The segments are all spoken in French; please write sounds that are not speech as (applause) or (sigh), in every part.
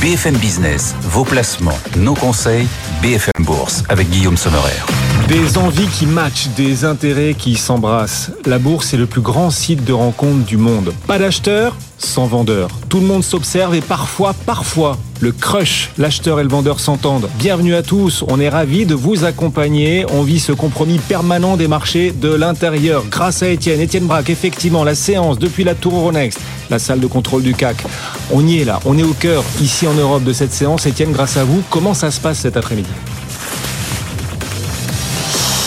BFM Business, vos placements, nos conseils, BFM Bourse avec Guillaume Sommerer. Des envies qui matchent, des intérêts qui s'embrassent. La bourse est le plus grand site de rencontre du monde. Pas d'acheteurs sans vendeur. Tout le monde s'observe et parfois, parfois, le crush, l'acheteur et le vendeur s'entendent. Bienvenue à tous, on est ravis de vous accompagner. On vit ce compromis permanent des marchés de l'intérieur. Grâce à Étienne, Étienne Braque, effectivement, la séance depuis la Tour Euronext, la salle de contrôle du CAC. On y est là, on est au cœur, ici en Europe, de cette séance. Étienne, grâce à vous, comment ça se passe cet après-midi?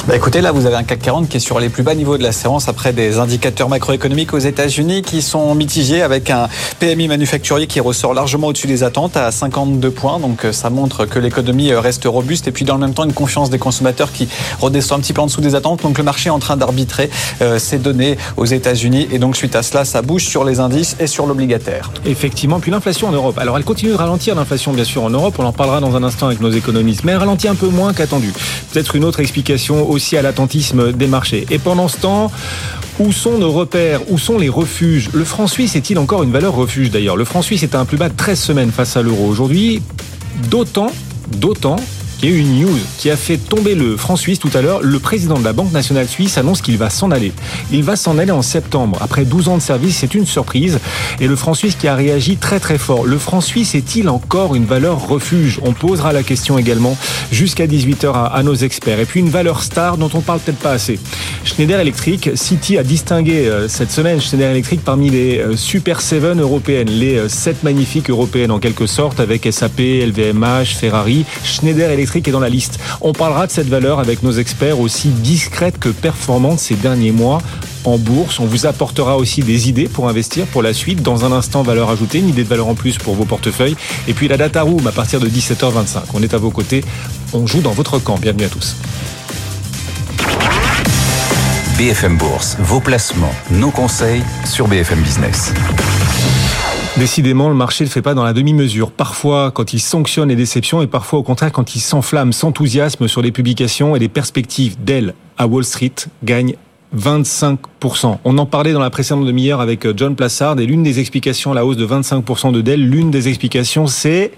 Bah écoutez, là, vous avez un CAC 40 qui est sur les plus bas niveaux de la séance après des indicateurs macroéconomiques aux États-Unis qui sont mitigés avec un PMI manufacturier qui ressort largement au-dessus des attentes à 52 points. Donc, euh, ça montre que l'économie euh, reste robuste et puis dans le même temps une confiance des consommateurs qui redescend un petit peu en dessous des attentes. Donc, le marché est en train d'arbitrer euh, ces données aux États-Unis et donc suite à cela, ça bouge sur les indices et sur l'obligataire. Effectivement, puis l'inflation en Europe. Alors, elle continue de ralentir l'inflation bien sûr en Europe. On en parlera dans un instant avec nos économistes, mais elle ralentit un peu moins qu'attendu. Peut-être une autre explication aussi à l'attentisme des marchés. Et pendant ce temps, où sont nos repères? Où sont les refuges? Le franc suisse est-il encore une valeur refuge d'ailleurs? Le franc suisse est à un plus bas de 13 semaines face à l'euro. Aujourd'hui, d'autant, d'autant il y a eu une news qui a fait tomber le franc suisse tout à l'heure. Le président de la Banque nationale suisse annonce qu'il va s'en aller. Il va s'en aller en septembre. Après 12 ans de service, c'est une surprise. Et le franc suisse qui a réagi très très fort. Le franc suisse est-il encore une valeur refuge? On posera la question également jusqu'à 18h à, nos experts. Et puis une valeur star dont on parle peut-être pas assez. Schneider Electric, City a distingué euh, cette semaine Schneider Electric parmi les euh, Super 7 européennes, les 7 euh, magnifiques européennes en quelque sorte, avec SAP, LVMH, Ferrari. Schneider Electric est dans la liste. On parlera de cette valeur avec nos experts aussi discrète que performante ces derniers mois en bourse. On vous apportera aussi des idées pour investir pour la suite. Dans un instant, valeur ajoutée, une idée de valeur en plus pour vos portefeuilles. Et puis la data room à partir de 17h25. On est à vos côtés. On joue dans votre camp. Bienvenue à tous. BFM Bourse, vos placements, nos conseils sur BFM Business. Décidément, le marché ne fait pas dans la demi-mesure. Parfois, quand il sanctionne les déceptions et parfois, au contraire, quand il s'enflamme, s'enthousiasme sur les publications et les perspectives d'elle à Wall Street gagne 25%. On en parlait dans la précédente demi-heure avec John Plassard et l'une des explications à la hausse de 25% de Dell, l'une des explications, c'est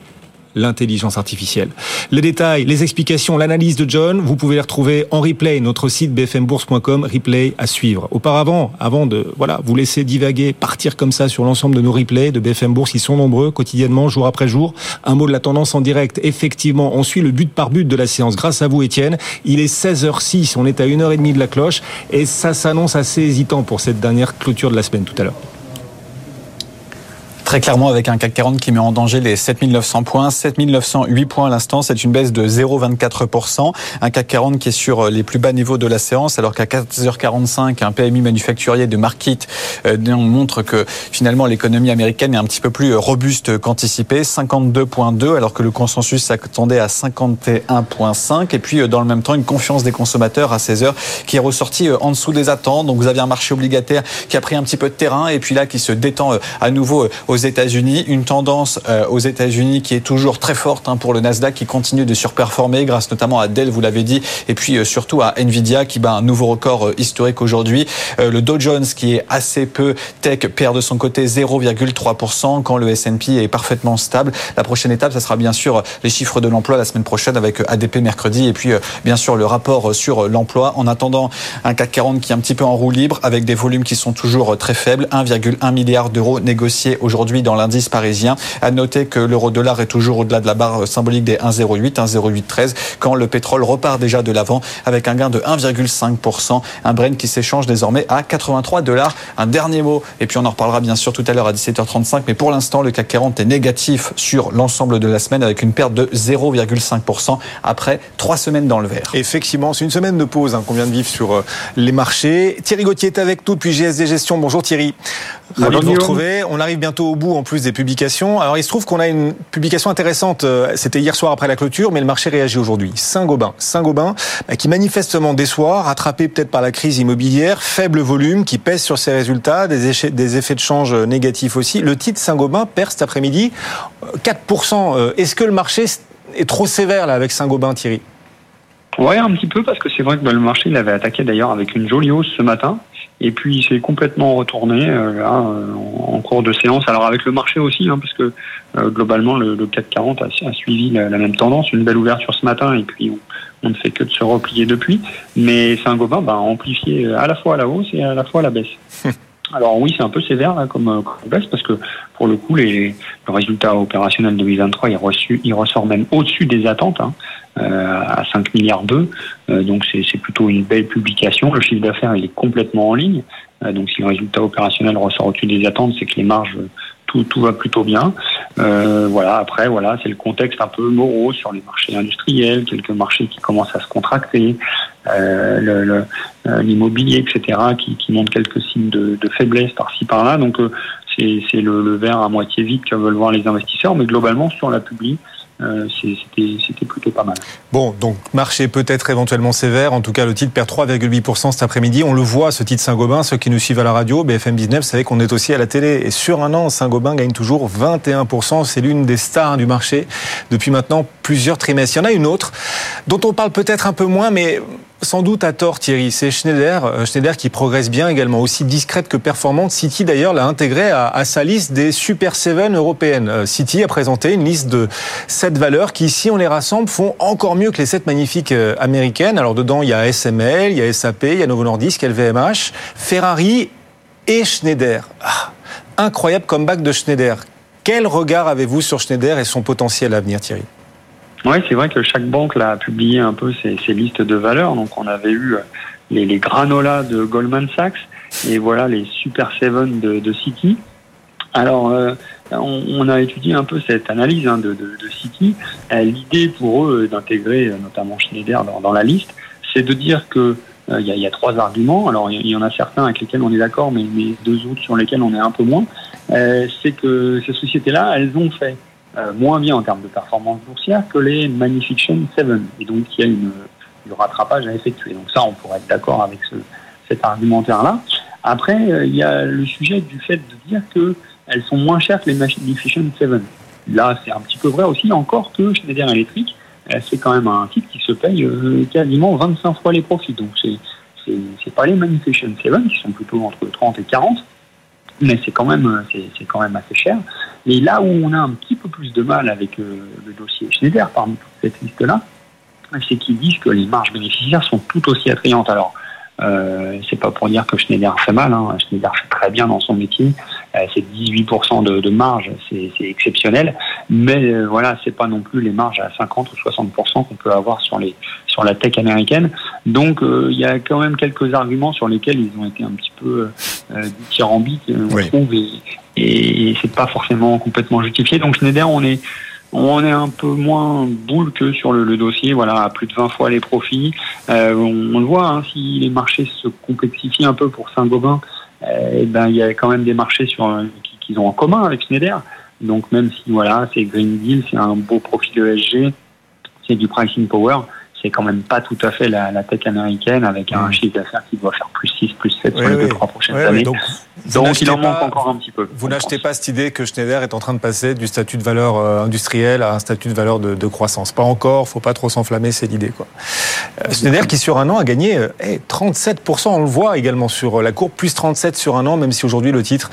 l'intelligence artificielle. Les détails, les explications, l'analyse de John, vous pouvez les retrouver en replay, notre site bfmbourse.com, replay à suivre. Auparavant, avant de voilà, vous laisser divaguer, partir comme ça sur l'ensemble de nos replays de BFM Bourse, ils sont nombreux quotidiennement, jour après jour. Un mot de la tendance en direct. Effectivement, on suit le but par but de la séance grâce à vous Étienne. Il est 16h06, on est à 1h30 de la cloche et ça s'annonce assez hésitant pour cette dernière clôture de la semaine tout à l'heure. Très clairement, avec un CAC 40 qui met en danger les 7900 points, 7908 points à l'instant, c'est une baisse de 0,24%. Un CAC 40 qui est sur les plus bas niveaux de la séance, alors qu'à 14h45, un PMI manufacturier de Market euh, montre que finalement l'économie américaine est un petit peu plus robuste qu'anticipé, 52,2, alors que le consensus s'attendait à 51,5. Et puis, euh, dans le même temps, une confiance des consommateurs à 16h qui est ressortie euh, en dessous des attentes. Donc, vous avez un marché obligataire qui a pris un petit peu de terrain et puis là, qui se détend à nouveau aux États-Unis. Une tendance euh, aux États-Unis qui est toujours très forte hein, pour le Nasdaq, qui continue de surperformer grâce notamment à Dell, vous l'avez dit, et puis euh, surtout à Nvidia qui bat un nouveau record euh, historique aujourd'hui. Le Dow Jones qui est assez peu tech perd de son côté 0,3% quand le S&P est parfaitement stable. La prochaine étape, ça sera bien sûr les chiffres de l'emploi la semaine prochaine avec ADP mercredi et puis bien sûr le rapport sur l'emploi. En attendant un CAC 40 qui est un petit peu en roue libre avec des volumes qui sont toujours très faibles, 1,1 milliard d'euros négociés aujourd'hui dans l'indice parisien. À noter que l'euro-dollar est toujours au-delà de la barre symbolique des 1,08, 1,0813, quand le pétrole repart déjà de l'avant avec un gain de 1,5%. Un Brent qui s'échange désormais à 83 dollars. Un dernier mot, et puis on en reparlera bien sûr tout à l'heure à 17h35, mais pour l'instant, le CAC 40 est négatif sur l'ensemble de la semaine avec une perte de 0,5% après trois semaines dans le vert. Effectivement, c'est une semaine de pause hein, qu'on vient de vivre sur euh, les marchés. Thierry Gauthier est avec nous depuis GSD Gestion. Bonjour Thierry. Ravi de vous retrouver. On arrive bientôt au bout en plus des publications. Alors il se trouve qu'on a une publication intéressante. Euh, c'était hier soir après la clôture, mais le marché réagit aujourd'hui. Saint-Gobain, Saint-Gobain, bah, qui manifestement déçoit, rattrapé peut-être par la crise immobilière, faible volume, qui pèse sur ses résultats, des, des effets de change négatifs aussi. Le titre Saint-Gobain perd cet après-midi 4%. Euh, est-ce que le marché est trop sévère là avec Saint-Gobain, Thierry? Ouais, un petit peu parce que c'est vrai que le marché il avait attaqué d'ailleurs avec une jolie hausse ce matin. Et puis il s'est complètement retourné là, en cours de séance. Alors avec le marché aussi, hein, parce que globalement le, le, CAC 40 a, suivi la, même tendance, une belle ouverture ce matin et puis on, ne fait que de se replier depuis. Mais Saint-Gobain bah, a amplifié à la fois la hausse et à la fois à la baisse. Alors oui, c'est un peu sévère là, comme, comme baisse parce que pour le coup, les, le résultat opérationnel 2023, il, reçu, il ressort même au-dessus des attentes, hein, euh, à 5 milliards 2. Euh, donc c'est plutôt une belle publication. Le chiffre d'affaires, il est complètement en ligne. Euh, donc si le résultat opérationnel ressort au-dessus des attentes, c'est que les marges tout, va plutôt bien. Euh, voilà. Après, voilà, c'est le contexte un peu morose sur les marchés industriels, quelques marchés qui commencent à se contracter, euh, l'immobilier, le, etc., qui, qui montrent quelques signes de, faiblesse par-ci par-là. Donc, euh, c'est le, le, verre à moitié vide que veulent voir les investisseurs. Mais globalement, sur la publi, euh, c'était plutôt pas mal. Bon, donc marché peut-être éventuellement sévère. En tout cas, le titre perd 3,8% cet après-midi. On le voit, ce titre Saint-Gobain. Ceux qui nous suivent à la radio, BFM Business, vous savez qu'on est aussi à la télé. Et sur un an, Saint-Gobain gagne toujours 21%. C'est l'une des stars du marché depuis maintenant plusieurs trimestres. Il y en a une autre dont on parle peut-être un peu moins, mais sans doute à tort Thierry, c'est Schneider, Schneider qui progresse bien également, aussi discrète que performante. City d'ailleurs l'a intégré à, sa liste des Super 7 européennes. City a présenté une liste de 7 valeurs qui, si on les rassemble, font encore mieux que les 7 magnifiques américaines. Alors dedans, il y a SML, il y a SAP, il y a Novo Nordisk, LVMH, Ferrari et Schneider. Ah, incroyable comeback de Schneider. Quel regard avez-vous sur Schneider et son potentiel à venir, Thierry? Oui, c'est vrai que chaque banque l'a publié un peu ses, listes de valeurs. Donc, on avait eu les, les granolas de Goldman Sachs et voilà les Super Seven de, de Citi. Alors, euh, on, a étudié un peu cette analyse hein, de, de, Citi. Euh, L'idée pour eux d'intégrer notamment Schneider dans, la liste, c'est de dire que il y, a, a, trois arguments. Alors, il y en a certains avec lesquels on est d'accord, mais, deux autres sur lesquels on est un peu moins. Euh, c'est que ces sociétés-là, elles ont fait euh, moins bien en termes de performance boursière que les Magnification 7. Et donc, il y a une, du rattrapage à effectuer. Donc ça, on pourrait être d'accord avec ce, cet argumentaire-là. Après, euh, il y a le sujet du fait de dire qu'elles sont moins chères que les Magnification 7. Là, c'est un petit peu vrai aussi, encore que Schneider Electric, c'est quand même un titre qui se paye euh, quasiment 25 fois les profits. Donc, c'est c'est pas les Magnification 7 qui sont plutôt entre 30 et 40, mais c'est quand même c'est quand même assez cher. Et là où on a un petit peu plus de mal avec euh, le dossier Schneider parmi toute cette liste-là, c'est qu'ils disent que les marges bénéficiaires sont tout aussi attrayantes. Alors, euh, c'est pas pour dire que Schneider fait mal, hein. Schneider fait très bien dans son métier, euh, c'est 18% de, de, marge, c'est exceptionnel, mais euh, voilà, c'est pas non plus les marges à 50 ou 60% qu'on peut avoir sur les sur la tech américaine. Donc euh, il y a quand même quelques arguments sur lesquels ils ont été un petit peu euh, dithyrambiques, on oui. trouve, et, et c'est pas forcément complètement justifié. Donc Schneider, on est on est un peu moins boule que sur le, le, dossier, voilà, à plus de 20 fois les profits. Euh, on, on, le voit, hein, si les marchés se complexifient un peu pour Saint-Gobain, euh, et ben il y a quand même des marchés sur qu'ils ont en commun avec Schneider. Donc même si voilà, c'est Green Deal, c'est un beau profit de ESG, c'est du pricing power, c'est quand même pas tout à fait la, la tech américaine avec un mmh. chiffre d'affaires qui doit faire plus 6, plus 7 oui, sur les deux, trois prochaines oui, années. Donc, donc il en manque encore un petit peu. Vous n'achetez pas cette idée que Schneider est en train de passer du statut de valeur euh, industrielle à un statut de valeur de, de croissance. Pas encore, faut pas trop s'enflammer, c'est l'idée. quoi. Euh, Schneider qui sur un an a gagné euh, hey, 37%, on le voit également sur la courbe, plus 37 sur un an, même si aujourd'hui le titre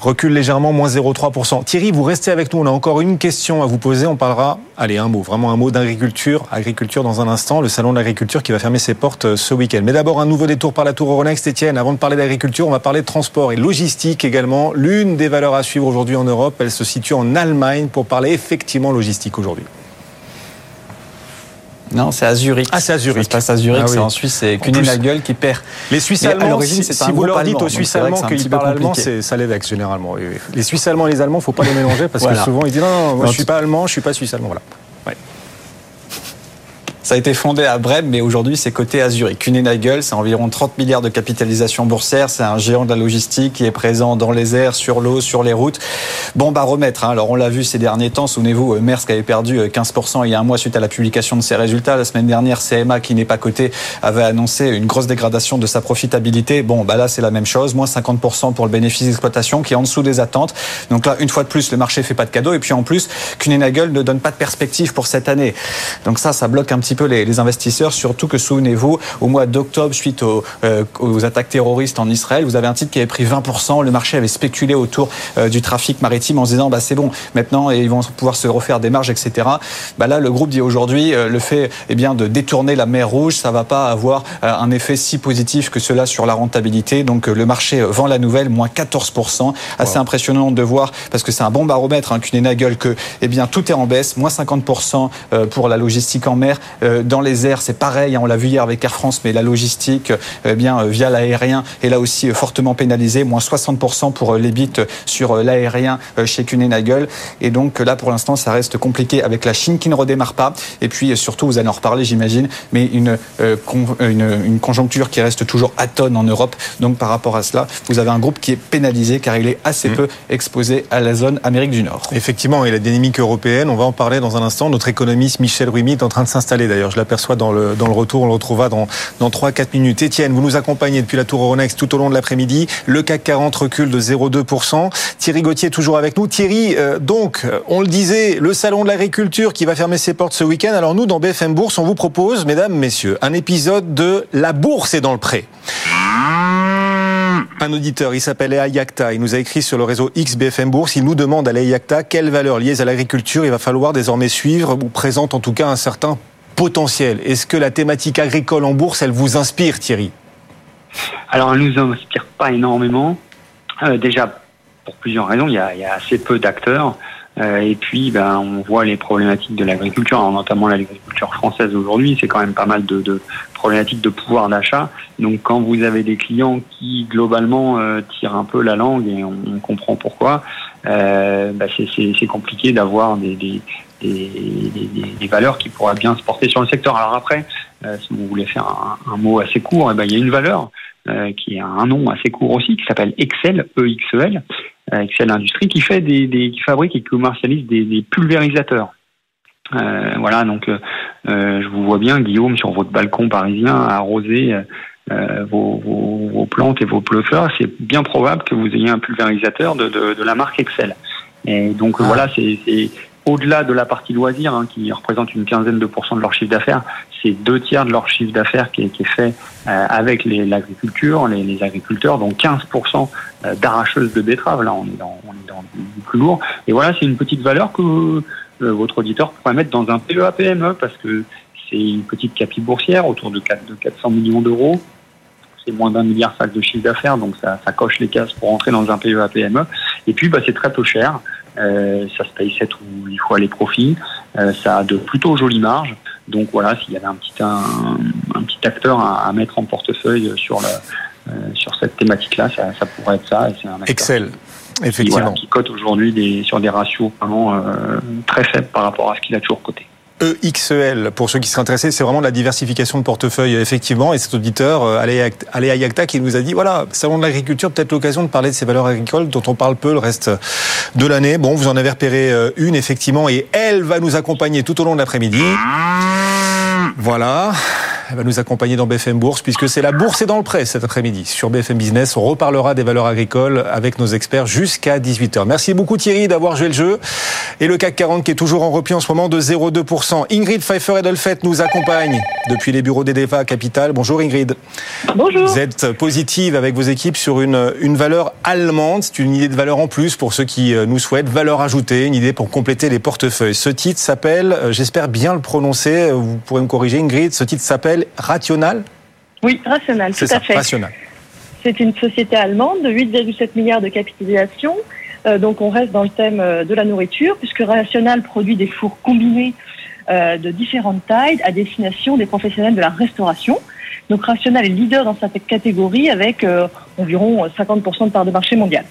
recule légèrement, moins 0,3%. Thierry, vous restez avec nous, on a encore une question à vous poser, on parlera, allez un mot, vraiment un mot d'agriculture, agriculture dans un instant, le salon de l'agriculture qui va fermer ses portes ce week-end. Mais d'abord un nouveau détour par la tour Euronext, Etienne, avant de parler d'agriculture, on va parler de transport et logistique également. L'une des valeurs à suivre aujourd'hui en Europe, elle se situe en Allemagne pour parler effectivement logistique aujourd'hui. Non, c'est à Zurich. Ah, c'est à Zurich. Ça se passe à Zurich, ah, oui. c'est en Suisse, c'est Kuehne qui perd. Les Suisses allemands, si, si vous leur dites aux Suisses allemands qu'ils parlent allemand, ça les vexe généralement. Les Suisses allemands et les Allemands, faut pas les mélanger parce voilà. que souvent ils disent non, non moi, je suis pas allemand, je suis pas suisse allemand. Voilà. Ça a été fondé à Brême, mais aujourd'hui c'est coté à Zurich. Kuehne c'est environ 30 milliards de capitalisation boursière. C'est un géant de la logistique qui est présent dans les airs, sur l'eau, sur les routes. Bon baromètre. Hein. Alors on l'a vu ces derniers temps. Souvenez-vous, Maersk avait perdu 15% il y a un mois suite à la publication de ses résultats. La semaine dernière, CMA, qui n'est pas coté, avait annoncé une grosse dégradation de sa profitabilité. Bon, bah là c'est la même chose, moins 50% pour le bénéfice d'exploitation qui est en dessous des attentes. Donc là, une fois de plus, le marché fait pas de cadeau. Et puis en plus, Kuehne ne donne pas de perspective pour cette année. Donc ça, ça bloque un petit petit peu les, investisseurs, surtout que souvenez-vous, au mois d'octobre, suite aux, aux, attaques terroristes en Israël, vous avez un titre qui avait pris 20%, le marché avait spéculé autour du trafic maritime en se disant bah, c'est bon, maintenant ils vont pouvoir se refaire des marges, etc. Bah, là, le groupe dit aujourd'hui, le fait eh bien, de détourner la mer Rouge, ça va pas avoir un effet si positif que cela sur la rentabilité. Donc le marché vend la nouvelle, moins 14%. Assez impressionnant de voir, parce que c'est un bon baromètre, hein, qu'une Nagel, que eh bien, tout est en baisse, moins 50% euh, pour la logistique en mer. Euh, dans les airs, c'est pareil, hein, on l'a vu hier avec Air France, mais la logistique euh, eh bien, via l'aérien est là aussi fortement pénalisée, moins 60% pour les bits sur l'aérien chez Nagel. Et donc là, pour l'instant, ça reste compliqué avec la Chine qui ne redémarre pas. Et puis surtout, vous allez en reparler, j'imagine, mais une, une, une conjoncture qui reste toujours atone en Europe. Donc par rapport à cela, vous avez un groupe qui est pénalisé car il est assez mm. peu exposé à la zone Amérique du Nord. Effectivement, et la dynamique européenne, on va en parler dans un instant. Notre économiste Michel Ruimi est en train de s'installer d'ailleurs. Je l'aperçois dans le, dans le retour, on le retrouvera dans, dans 3-4 minutes. Étienne, vous nous accompagnez depuis la Tour Euronext tout au long de l'après-midi. Le CAC 40 recule de 0,2%. Thierry Gauthier toujours avec nous. Thierry, euh, donc, on le disait, le salon de l'agriculture qui va fermer ses portes ce week-end. Alors nous, dans BFM Bourse, on vous propose, mesdames, messieurs, un épisode de La Bourse est dans le pré. Un auditeur, il s'appelle Ayakta, il nous a écrit sur le réseau XBFM Bourse, il nous demande à Ayakta quelles valeurs liées à l'agriculture il va falloir désormais suivre ou présente en tout cas un certain potentiel. Est-ce que la thématique agricole en bourse, elle vous inspire Thierry? Alors elle nous inspire pas énormément. Euh, déjà, pour plusieurs raisons, il y a, assez peu d'acteurs. Euh, et puis, ben, on voit les problématiques de l'agriculture, notamment l'agriculture française aujourd'hui. C'est quand même pas mal de, problématiques de pouvoir d'achat. Donc, quand vous avez des clients qui globalement euh, tirent un peu la langue et on, comprend pourquoi, ben, c'est compliqué d'avoir des, des, des, valeurs qui pourraient bien se porter sur le secteur. Alors après, euh, si vous voulez faire un, un mot assez court, eh ben, il y a une valeur euh, qui a un nom assez court aussi, qui s'appelle Excel, E-X-E-L, euh, Excel Industrie, qui fait des, des, qui fabrique et commercialise des, des pulvérisateurs. Voilà, donc je vous vois bien, Guillaume, sur votre balcon parisien, arroser vos, vos, vos, plantes et vos pleufeurs. C'est bien probable que vous ayez un pulvérisateur de, de, de la marque Excel. Et donc ah. voilà, c'est au-delà de la partie loisir, hein, qui représente une quinzaine de pourcents de leur chiffre d'affaires, c'est deux tiers de leur chiffre d'affaires qui, qui, est fait euh, avec l'agriculture, les, les, agriculteurs, donc 15% euh, d'arracheuses de betteraves. Là, on est dans, on est dans du plus lourd. Et voilà, c'est une petite valeur que euh, votre auditeur pourrait mettre dans un PEA-PME parce que c'est une petite capi boursière autour de, 4, de 400 millions d'euros c'est moins d'un milliard de chiffre d'affaires, donc ça, ça, coche les cases pour entrer dans un PEA-PME. Et puis, bah, c'est très peu cher. Euh, ça se paye 7 ou 8 fois les profits. Euh, ça a de plutôt jolies marges. Donc voilà, s'il y avait un petit, un, un petit acteur à, à, mettre en portefeuille sur, la, euh, sur cette thématique-là, ça, ça, pourrait être ça. Et c'est un Excel. Effectivement. Qui, voilà, qui cote aujourd'hui sur des ratios vraiment euh, très faibles par rapport à ce qu'il a toujours coté. EXEL, pour ceux qui seraient intéressés, c'est vraiment la diversification de portefeuille, effectivement. Et cet auditeur, euh, Aléa Yacta, qui nous a dit, voilà, salon de l'agriculture, peut-être l'occasion de parler de ces valeurs agricoles dont on parle peu le reste de l'année. Bon, vous en avez repéré euh, une, effectivement, et elle va nous accompagner tout au long de l'après-midi. Voilà. Elle va nous accompagner dans BFM Bourse puisque c'est la bourse et dans le prêt cet après-midi. Sur BFM Business, on reparlera des valeurs agricoles avec nos experts jusqu'à 18h. Merci beaucoup Thierry d'avoir joué le jeu. Et le CAC 40 qui est toujours en repli en ce moment de 0,2%. Ingrid Pfeiffer-Edelfett nous accompagne depuis les bureaux d'Edeva Capital. Bonjour Ingrid. Bonjour. Vous êtes positive avec vos équipes sur une, une valeur allemande. C'est une idée de valeur en plus pour ceux qui euh, nous souhaitent. Valeur ajoutée, une idée pour compléter les portefeuilles. Ce titre s'appelle, euh, j'espère bien le prononcer, vous pourrez me corriger Ingrid, ce titre s'appelle Rational Oui, Rational, tout à fait. Rational. C'est une société allemande de 8,7 milliards de capitalisation. Euh, donc on reste dans le thème euh, de la nourriture, puisque Rational produit des fours combinés euh, de différentes tailles à destination des professionnels de la restauration. Donc Rational est leader dans cette catégorie avec environ 50% de part de marché mondial.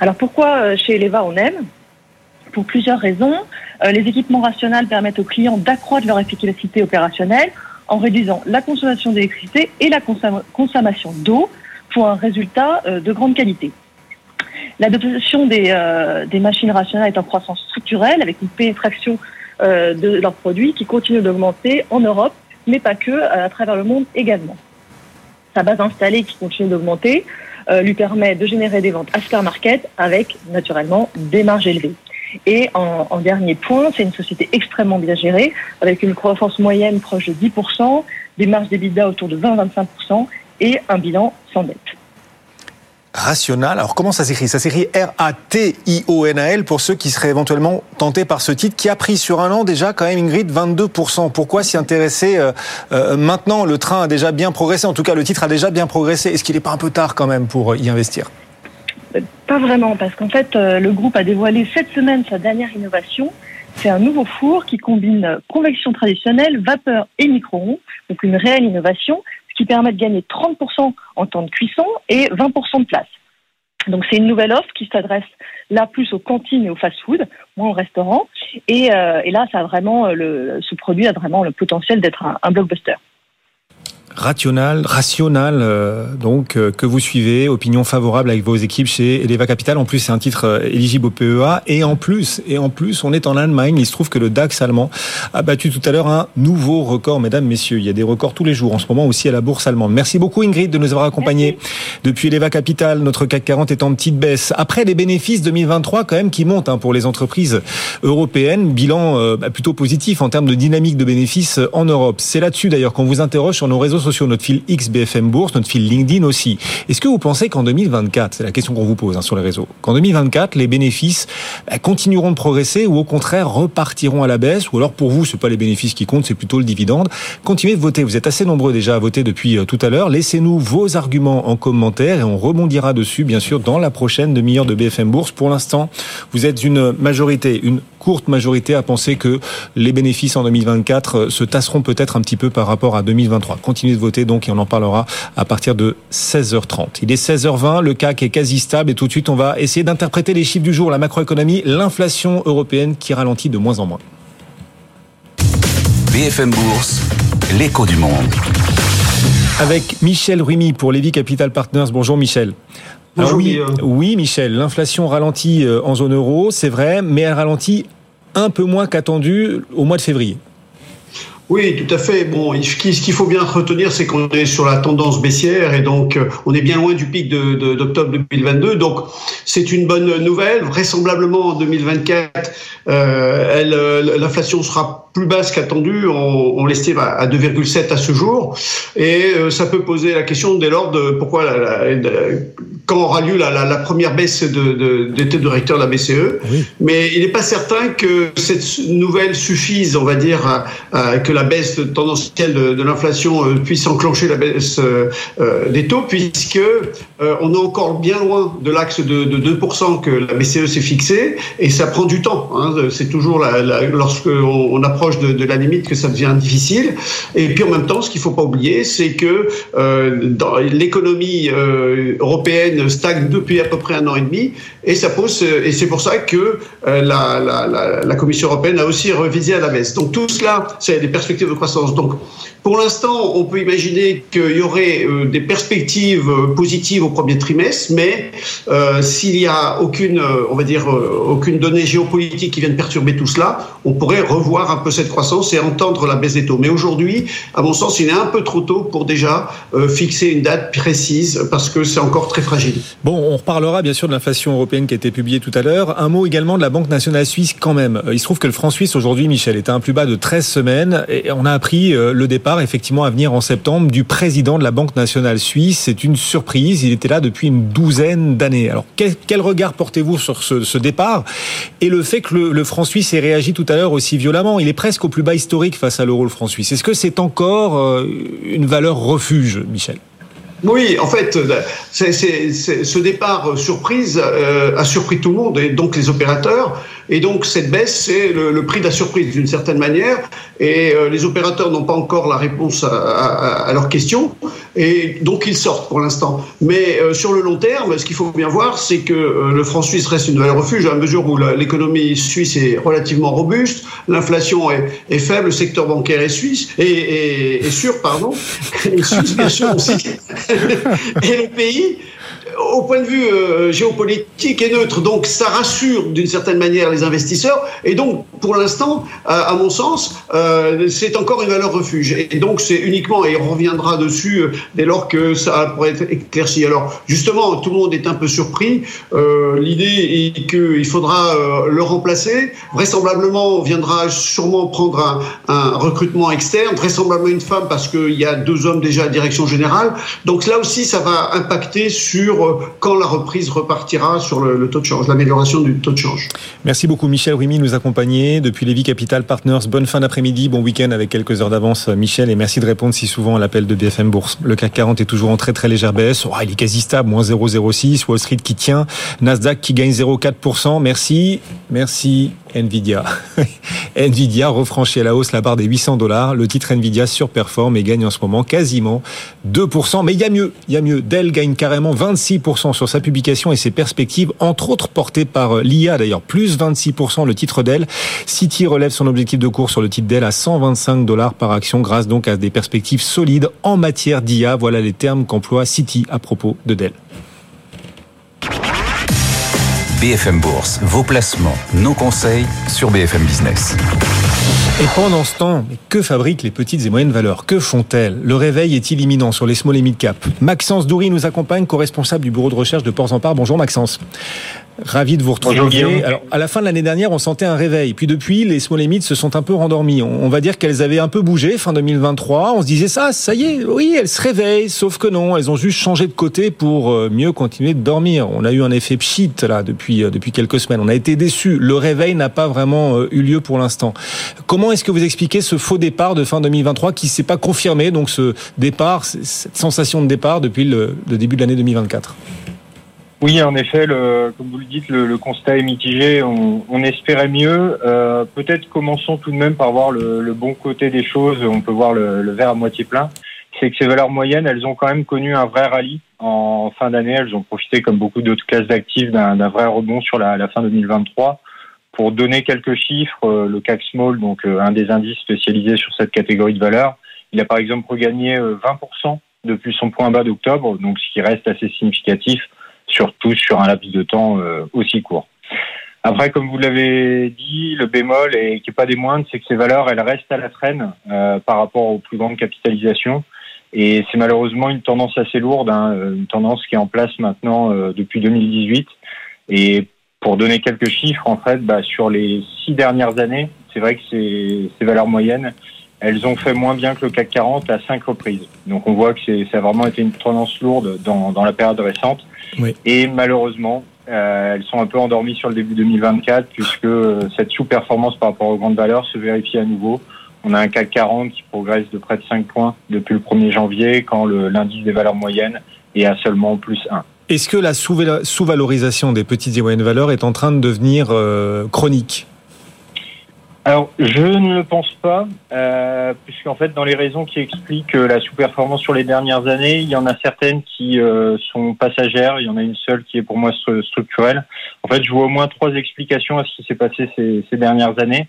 Alors pourquoi chez Eleva on aime? Pour plusieurs raisons. les équipements Rational permettent aux clients d'accroître leur efficacité opérationnelle en réduisant la consommation d'électricité et la consommation d'eau pour un résultat euh, de grande qualité. L'adoption des, euh, des machines rationnelles est en croissance structurelle avec une pénétration euh, de leurs produits qui continue d'augmenter en Europe, mais pas que, à travers le monde également. Sa base installée qui continue d'augmenter lui permet de générer des ventes aftermarket avec naturellement des marges élevées. Et en, dernier point, c'est une société extrêmement bien gérée, avec une croissance moyenne proche de 10%, des marges d'EBITDA autour de 20-25% et un bilan sans dette. Rational. Alors comment ça s'écrit? Ça s'écrit R-A-T-I-O-N-A-L pour ceux qui seraient éventuellement tentés par ce titre qui a pris sur un an déjà quand même Ingrid 22%. Pourquoi s'y intéresser euh, euh, maintenant? Le train a déjà bien progressé, en tout cas le titre a déjà bien progressé. Est-ce qu'il n'est pas un peu tard quand même pour y investir? Pas vraiment, parce qu'en fait euh, le groupe a dévoilé cette semaine sa dernière innovation. C'est un nouveau four qui combine convection traditionnelle, vapeur et micro-ondes, donc une réelle innovation qui permet de gagner 30% en temps de cuisson et 20% de place. Donc c'est une nouvelle offre qui s'adresse là plus aux cantines et aux fast-food, moins aux restaurants. Et, euh, et, là, ça a vraiment le, ce produit a vraiment le potentiel d'être un blockbuster rational, rational euh, donc euh, que vous suivez, opinion favorable avec vos équipes chez Eleva Capital. En plus, c'est un titre euh, éligible au PEA et en plus et en plus, on est en Allemagne. Il se trouve que le DAX allemand a battu tout à l'heure un nouveau record, mesdames, messieurs. Il y a des records tous les jours en ce moment aussi à la bourse allemande. Merci beaucoup Ingrid de nous avoir accompagnés depuis Eleva Capital. Notre CAC 40 est en petite baisse après les bénéfices 2023 quand même qui montent hein, pour les entreprises européennes. Bilan bah, plutôt positif en termes de dynamique de bénéfices en Europe. C'est là-dessus d'ailleurs qu'on vous interroge sur nos réseaux sociaux sociaux, notre fil XBFM Bourse, notre fil LinkedIn aussi. Est-ce que vous pensez qu'en 2024, c'est la question qu'on vous pose hein, sur les réseaux, qu'en 2024, les bénéfices bah, continueront de progresser ou au contraire repartiront à la baisse? Ou alors pour vous, c'est pas les bénéfices qui comptent, c'est plutôt le dividende. Continuez de voter. Vous êtes assez nombreux déjà à voter depuis euh, tout à l'heure. Laissez-nous vos arguments en commentaire et on rebondira dessus, bien sûr, dans la prochaine demi-heure de BFM Bourse. Pour l'instant, vous êtes une majorité, une courte majorité à penser que les bénéfices en 2024 euh, se tasseront peut-être un petit peu par rapport à 2023. Continuez de voter donc et on en parlera à partir de 16h30. Il est 16h20, le CAC est quasi stable et tout de suite on va essayer d'interpréter les chiffres du jour, la macroéconomie, l'inflation européenne qui ralentit de moins en moins. BFM Bourse, l'écho du monde. Avec Michel Ruimi pour Levy Capital Partners. Bonjour Michel. Oui, oui, Michel, l'inflation ralentit euh, en zone euro, c'est vrai, mais elle ralentit un peu moins qu'attendu au mois de février. Oui, tout à fait. Bon, ce qu'il faut bien retenir, c'est qu'on est sur la tendance baissière et donc euh, on est bien loin du pic d'octobre de, 2022. Donc c'est une bonne nouvelle. Vraisemblablement en 2024, euh, l'inflation sera plus basse qu'attendue. On, on l'estime à, 2,7 à ce jour. Et euh, ça peut poser la question dès lors de pourquoi la, quand aura lieu la, la, première baisse de, de, des taux de recteur de la BCE. Mais il n'est pas certain que cette nouvelle suffise, on va dire, à, que la baisse tendancielle de, de l'inflation euh, puisse enclencher la baisse euh, euh, des taux, puisque on est encore bien loin de l'axe de, de 2% que la BCE s'est fixé, et ça prend du temps. Hein. C'est toujours lorsque on, approche de, de, la limite que ça devient difficile. Et puis en même temps, ce qu'il faut pas oublier, c'est que dans l'économie européenne stagne depuis à peu près un an et demi, et ça pose, et c'est pour ça que la, la, Commission européenne a aussi revisé à la baisse. Donc tout cela, c'est des perspectives de croissance. Donc pour l'instant, on peut imaginer qu'il y aurait euh, des perspectives euh, positives au premier trimestre, mais euh, s'il n'y a aucune, on va dire, aucune donnée géopolitique qui vienne perturber tout cela, on pourrait revoir un peu cette croissance et entendre la baisse des taux. Mais aujourd'hui, à mon sens, il est un peu trop tôt pour déjà fixer une date précise parce que c'est encore très fragile. Bon, on reparlera bien sûr de l'inflation européenne qui a été publiée tout à l'heure. Un mot également de la Banque nationale suisse quand même. Il se trouve que le franc suisse aujourd'hui, Michel, était un plus bas de 13 semaines et on a appris le départ effectivement à venir en septembre du président de la Banque nationale suisse. C'est une surprise. Il était là depuis une douzaine d'années. Alors quel, regard portez-vous sur ce, départ et le fait que le, franc suisse ait réagi tout à l'heure aussi violemment? Il est presque au plus bas historique face à l'euro le franc suisse. Est-ce que c'est encore euh, une valeur refuge, Michel? Oui, en fait, ce départ surprise euh, a surpris tout le monde, et donc les opérateurs. Et donc cette baisse, c'est le, prix de la surprise d'une certaine manière. Et euh, les opérateurs n'ont pas encore la réponse à, leurs questions. Et donc ils sortent pour l'instant. Mais euh, sur le long terme, ce qu'il faut bien voir, c'est que euh, le franc suisse reste une valeur refuge à mesure où l'économie suisse est relativement robuste, l'inflation est, faible, le secteur bancaire est suisse et, et, sûr, pardon, (laughs) et suisse bien sûr aussi. (laughs) et le pays au point de vue euh, géopolitique est neutre. Donc ça rassure d'une certaine manière les investisseurs. Et donc pour l'instant, à mon sens, euh, c'est encore une valeur refuge. Et donc c'est uniquement, et on reviendra dessus euh, dès lors que ça pourrait être éclairci. Alors justement, tout le monde est un peu surpris. L'idée est qu'il faudra le remplacer. Vraisemblablement, on viendra sûrement prendre un, un recrutement externe, vraisemblablement une femme parce qu'il y a deux hommes déjà à direction générale. Donc là aussi, ça va impacter sur quand la reprise repartira sur le, taux de change, l'amélioration du taux de change. Merci beaucoup Michel Rumi nous accompagner depuis Lévis Capital Partners. Bonne fin d'après-midi, bon week-end avec quelques heures d'avance Michel et merci de répondre si souvent à l'appel de BFM Bourse. Le CAC 40 est toujours en très très légère baisse. Oh, il est quasi stable, moins 0,06. Wall Street qui tient. Nasdaq qui gagne 0,4%. Merci. Merci Nvidia. (laughs) Nvidia refranchit à la hausse la barre des 800 dollars. Le titre Nvidia surperforme et gagne en ce moment quasiment 2%. Mais il y a mieux, il y a mieux. Dell gagne carrément 26% sur sa publication et ses perspectives, entre autres portées par euh, l'IA d'ailleurs, plus 26% le titre Dell. City relève son objectif de cours sur le titre Dell à 125 dollars par action grâce donc à des perspectives solides en matière d'IA. Voilà les termes qu'emploie City à propos de Dell. BFM Bourse, vos placements, nos conseils sur BFM Business. Et pendant ce temps, que fabriquent les petites et moyennes valeurs? Que font-elles? Le réveil est-il imminent sur les small et mid cap Maxence Doury nous accompagne, co-responsable du bureau de recherche de Ports en Part. Bonjour Maxence. Ravi de vous retrouver. Alors, à la fin de l'année dernière, on sentait un réveil. Puis depuis, les small se sont un peu rendormis. On va dire qu'elles avaient un peu bougé fin 2023. On se disait ça, ça y est, oui, elles se réveillent. Sauf que non, elles ont juste changé de côté pour euh, mieux continuer de dormir. On a eu un effet pchit là depuis euh, depuis quelques semaines. On a été déçus. Le réveil n'a pas vraiment euh, eu lieu pour l'instant. Comment est-ce que vous expliquez ce faux départ de fin 2023 qui s'est pas confirmé Donc ce départ, cette sensation de départ depuis le, le début de l'année 2024. Oui, en effet, le, comme vous le dites, le, le constat est mitigé. On, on espérait mieux. Euh, Peut-être commençons tout de même par voir le, le, bon côté des choses. On peut voir le, verre à moitié plein. C'est que ces valeurs moyennes, elles ont quand même connu un vrai rallye en fin d'année. Elles ont profité, comme beaucoup d'autres classes d'actifs, d'un vrai rebond sur la, la, fin 2023. Pour donner quelques chiffres, euh, le CAC Small, donc euh, un des indices spécialisés sur cette catégorie de valeurs, il a par exemple regagné 20% euh, depuis son point bas d'octobre, donc ce qui reste assez significatif surtout sur un laps de temps euh, aussi court. Après, comme vous l'avez dit, le bémol, et qui n'est pas des moindres, c'est que ces valeurs, elles restent à la traîne euh, par rapport aux plus grandes capitalisations. Et c'est malheureusement une tendance assez lourde, hein, une tendance qui est en place maintenant euh, depuis 2018. Et pour donner quelques chiffres, en fait, bah, sur les six dernières années, c'est vrai que ces, ces valeurs moyennes, elles ont fait moins bien que le CAC 40 à cinq reprises. Donc on voit que ça a vraiment été une tendance lourde dans, dans la période récente. Oui. Et malheureusement, euh, elles sont un peu endormies sur le début 2024 puisque euh, cette sous-performance par rapport aux grandes valeurs se vérifie à nouveau. On a un CAC 40 qui progresse de près de 5 points depuis le 1er janvier quand l'indice des valeurs moyennes est à seulement plus 1. Est-ce que la sous-valorisation des petites et moyennes valeurs est en train de devenir euh, chronique? Alors, je ne le pense pas, euh, puisqu'en fait, dans les raisons qui expliquent euh, la sous-performance sur les dernières années, il y en a certaines qui euh, sont passagères, il y en a une seule qui est pour moi structurelle. En fait, je vois au moins trois explications à ce qui s'est passé ces, ces, dernières années.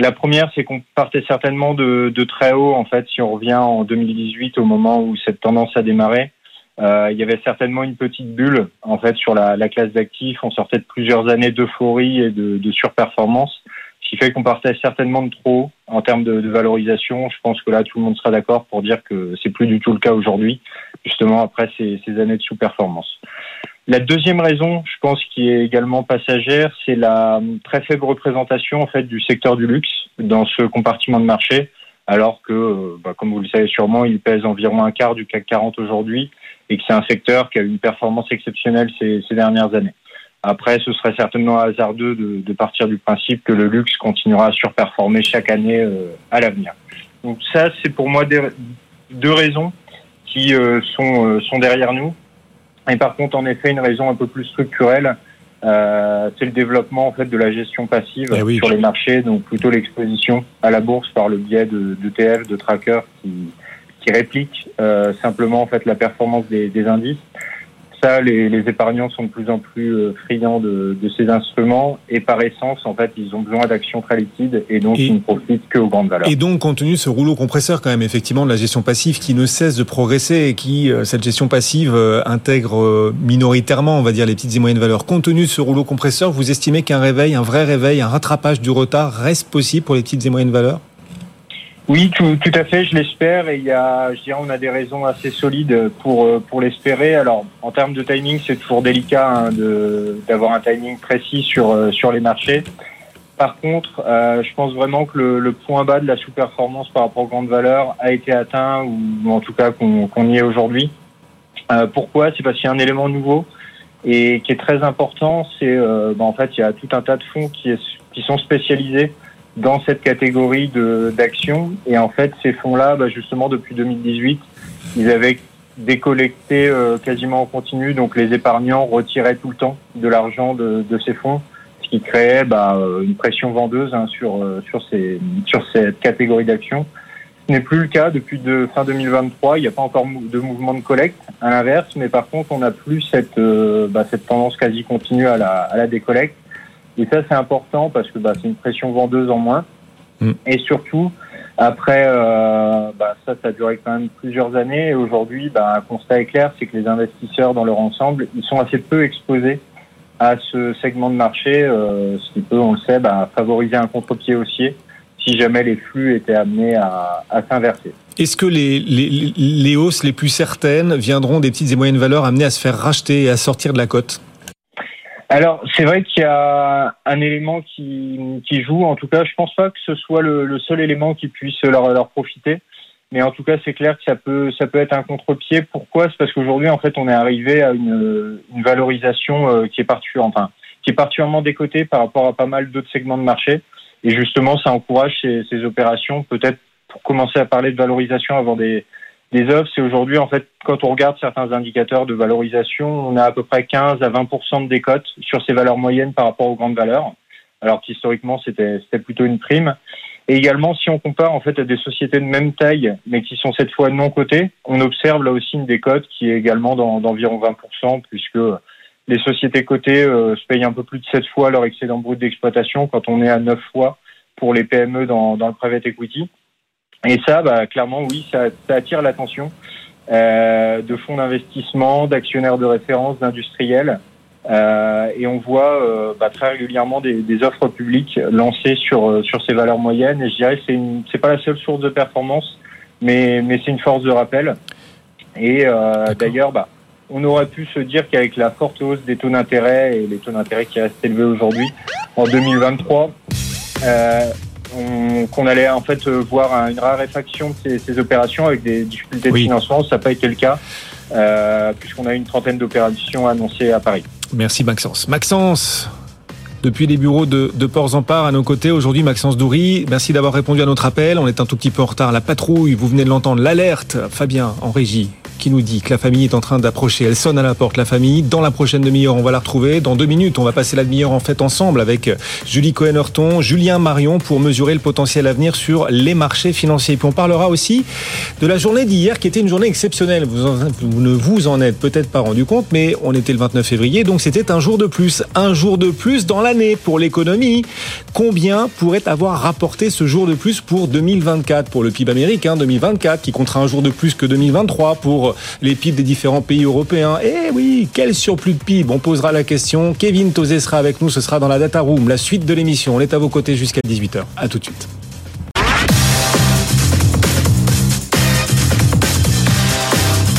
La première, c'est qu'on partait certainement de, de, très haut, en fait, si on revient en 2018, au moment où cette tendance a démarré. Euh, il y avait certainement une petite bulle, en fait, sur la, la classe d'actifs. On sortait de plusieurs années d'euphorie et de, de surperformance ce qui fait qu'on partait certainement de trop en termes de, valorisation. Je pense que là, tout le monde sera d'accord pour dire que c'est plus du tout le cas aujourd'hui, justement après ces, années de sous-performance. La deuxième raison, je pense, qui est également passagère, c'est la très faible représentation en fait du secteur du luxe dans ce compartiment de marché, alors que, bah, comme vous le savez sûrement, il pèse environ un quart du CAC 40 aujourd'hui et que c'est un secteur qui a eu une performance exceptionnelle ces dernières années. Après, ce serait certainement hasardeux de, de, partir du principe que le luxe continuera à surperformer chaque année euh, à l'avenir. Donc ça, c'est pour moi des, deux raisons qui euh, sont, euh, sont derrière nous. Et par contre, en effet, une raison un peu plus structurelle, euh, c'est le développement en fait de la gestion passive eh oui. sur les marchés, donc plutôt l'exposition à la bourse par le biais de d'ETF, de, trackers qui, qui répliquent simplement en fait la performance des, des indices ça, les, les, épargnants sont de plus en plus euh, friands de, de, ces instruments et par essence, en fait, ils ont besoin d'actions très liquides et donc ils ne profitent que aux grandes valeurs. Et donc, compte tenu de ce rouleau compresseur, quand même, effectivement, de la gestion passive qui ne cesse de progresser et qui, euh, cette gestion passive, euh, intègre minoritairement, on va dire, les petites et moyennes valeurs. Compte tenu de ce rouleau compresseur, vous estimez qu'un réveil, un vrai réveil, un rattrapage du retard reste possible pour les petites et moyennes valeurs? Oui, tout, tout, à fait, je l'espère. Et il y a, je dirais, on a des raisons assez solides pour euh, pour l'espérer. Alors, en termes de timing, c'est toujours délicat hein, de d'avoir un timing précis sur euh, sur les marchés. Par contre, euh, je pense vraiment que le, le, point bas de la sous-performance par rapport aux grandes valeurs a été atteint, ou, en tout cas qu'on qu'on y est aujourd'hui. Euh, pourquoi? C'est parce qu'il y a un élément nouveau et qui est très important. C'est bah, en fait, il y a tout un tas de fonds qui, est, qui sont spécialisés dans cette catégorie d'actions. Et en fait, ces fonds-là, bah, justement, depuis 2018, ils avaient décollecté euh, quasiment en continu. Donc, les épargnants retiraient tout le temps de l'argent de, de, ces fonds, ce qui créait bah, euh, une pression vendeuse hein, sur, euh, sur, ces, sur cette catégorie d'actions. Ce n'est plus le cas depuis de, fin 2023. Il n'y a pas encore de mouvement de collecte, à l'inverse, mais par contre, on n'a plus cette, bah, cette tendance quasi continue à la, à la décollecte. Et ça, c'est important parce que bah, c'est une pression vendeuse en moins. Mm. Et surtout, après, euh, bah, ça, ça a duré quand même plusieurs années. Et aujourd'hui, bah, un constat est clair, c'est que les investisseurs dans leur ensemble, ils sont assez peu exposés à ce segment de marché, euh, ce qui peut, on le sait, bah, favoriser un contre-pied haussier si jamais les flux étaient amenés à, à s'inverser. Est-ce que les, les, les hausses les plus certaines viendront des petites et moyennes valeurs amenées à se faire racheter et à sortir de la cote? Alors, c'est vrai qu'il y a un élément qui, qui joue. En tout cas, je pense pas que ce soit le, seul élément qui puisse leur, profiter. Mais en tout cas, c'est clair que ça peut, ça peut être un contre-pied. Pourquoi? C'est parce qu'aujourd'hui, en fait, on est arrivé à une, une valorisation euh, qui est particulièrement, enfin, qui est particulièrement décotée par rapport à pas mal d'autres segments de marché. Et justement, ça encourage ces, ces opérations. Peut-être pour commencer à parler de valorisation avant des, des offres, c'est aujourd'hui, en fait, quand on regarde certains indicateurs de valorisation, on a à peu près 15 à 20 de décote sur ces valeurs moyennes par rapport aux grandes valeurs, alors qu'historiquement, c'était plutôt une prime. Et également, si on compare en fait à des sociétés de même taille, mais qui sont cette fois non cotées, on observe là aussi une décote qui est également d'environ 20%, puisque les sociétés cotées euh, se payent un peu plus de 7 fois leur excédent brut d'exploitation quand on est à 9 fois pour les PME dans le private equity. Et ça, bah, clairement, oui, ça, ça attire l'attention euh, de fonds d'investissement, d'actionnaires de référence, d'industriels. Euh, et on voit euh, bah, très régulièrement des, des, offres publiques lancées sur sur ces valeurs moyennes. Et je dirais c'est une c'est pas la seule source de performance, mais mais c'est une force de rappel. Et d'ailleurs, bah, on aurait pu se dire qu'avec la forte hausse des taux d'intérêt et les taux d'intérêt qui restent élevés aujourd'hui en 2023, euh, qu'on allait en fait euh, voir une raréfaction de ces, opérations avec des difficultés de financement. Ça n'a pas été le cas, euh, puisqu'on a une trentaine d'opérations annoncées à Paris. Merci Maxence. Maxence depuis les bureaux de, de Ports en Part à nos côtés. Aujourd'hui, Maxence Doury, merci d'avoir répondu à notre appel. On est un tout petit peu en retard. La patrouille, vous venez de l'entendre, l'alerte. Fabien, en régie, qui nous dit que la famille est en train d'approcher. Elle sonne à la porte, la famille. Dans la prochaine demi-heure, on va la retrouver. Dans deux minutes, on va passer la demi-heure en fait ensemble avec Julie Cohen-Horton, Julien Marion pour mesurer le potentiel à venir sur les marchés financiers. Puis on parlera aussi de la journée d'hier qui était une journée exceptionnelle. Vous, vous ne vous en êtes peut-être pas rendu compte, mais on était le 29 février, donc c'était un jour de plus. Un jour de plus dans l'année pour l'économie. Combien pourrait avoir rapporté ce jour de plus pour 2024, pour le PIB américain 2024, qui comptera un jour de plus que 2023 pour les PIB des différents pays européens. Eh oui, quel surplus de PIB On posera la question. Kevin Tozé sera avec nous, ce sera dans la Data Room, la suite de l'émission. On est à vos côtés jusqu'à 18h. À tout de suite.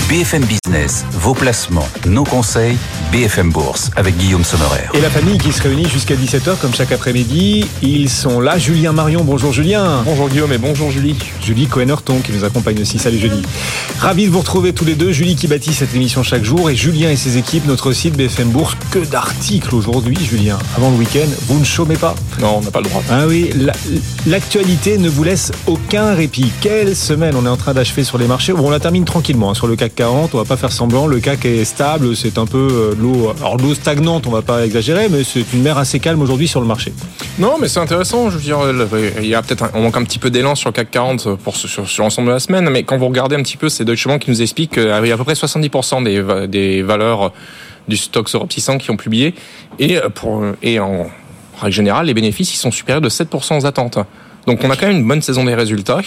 BFM Business, vos placements, nos conseils, BFM Bourse avec Guillaume Sommerer. Et la famille qui se réunit jusqu'à 17h comme chaque après-midi, ils sont là. Julien Marion, bonjour Julien. Bonjour Guillaume et bonjour Julie. Julie Cohen-Horton qui nous accompagne aussi. Salut Julie. Ravi de vous retrouver tous les deux. Julie qui bâtit cette émission chaque jour et Julien et ses équipes, notre site BFM Bourse. Que d'articles aujourd'hui Julien. Avant le week-end, vous ne chômez pas Non, on n'a pas le droit. Ah oui, l'actualité ne vous laisse aucun répit. Quelle semaine on est en train d'achever sur les marchés. Bon, on la termine tranquillement hein, sur le CAC 40. On va pas faire semblant. Le CAC est stable. C'est un peu euh, l'eau, alors l'eau stagnante. On va pas exagérer, mais c'est une mer assez calme aujourd'hui sur le marché. Non, mais c'est intéressant. Je veux dire, il y a peut-être, on manque un petit peu d'élan sur le CAC 40 pour sur, l'ensemble de la semaine. Mais quand vous regardez un petit peu, c'est Deutsche Bank qui nous explique qu'il y a à peu près 70% des, valeurs du stock Europe 600 qui ont publié et pour et en règle générale, les bénéfices ils sont supérieurs de 7% aux attentes. Donc on a quand même une bonne saison des résultats,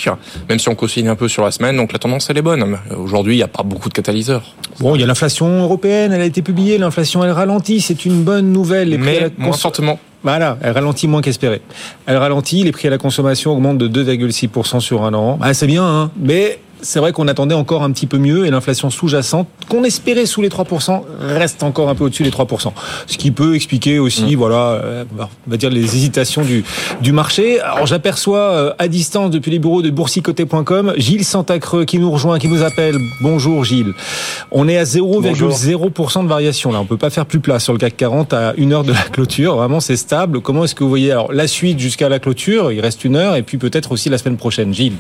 même si on co-signe un peu sur la semaine. Donc la tendance elle est bonne. Aujourd'hui, il n'y a pas beaucoup de catalyseurs. Bon, il y a l'inflation européenne, elle a été publiée. L'inflation elle ralentit, c'est une bonne nouvelle. Les Mais moins fortement. Voilà, elle ralentit moins qu'espéré. Elle ralentit, les prix à la consommation augmentent de 2,6% sur un an. Ah, c'est bien, hein mais c'est vrai qu'on attendait encore un petit peu mieux et l'inflation sous-jacente qu'on espérait sous les 3% reste encore un peu au-dessus des 3%. Ce qui peut expliquer aussi, mm. voilà, euh, on va dire les hésitations du, du marché. Alors j'aperçois euh, à distance depuis les bureaux de boursicoté.com Gilles Santacreux qui nous rejoint, qui nous appelle. Bonjour Gilles. On est à 0,0% de variation là. On peut pas faire plus plat sur le CAC 40 à une heure de la clôture. Vraiment c'est stable. Comment est-ce que vous voyez alors la suite jusqu'à la clôture? Il reste une heure et puis peut-être aussi la semaine prochaine. Gilles.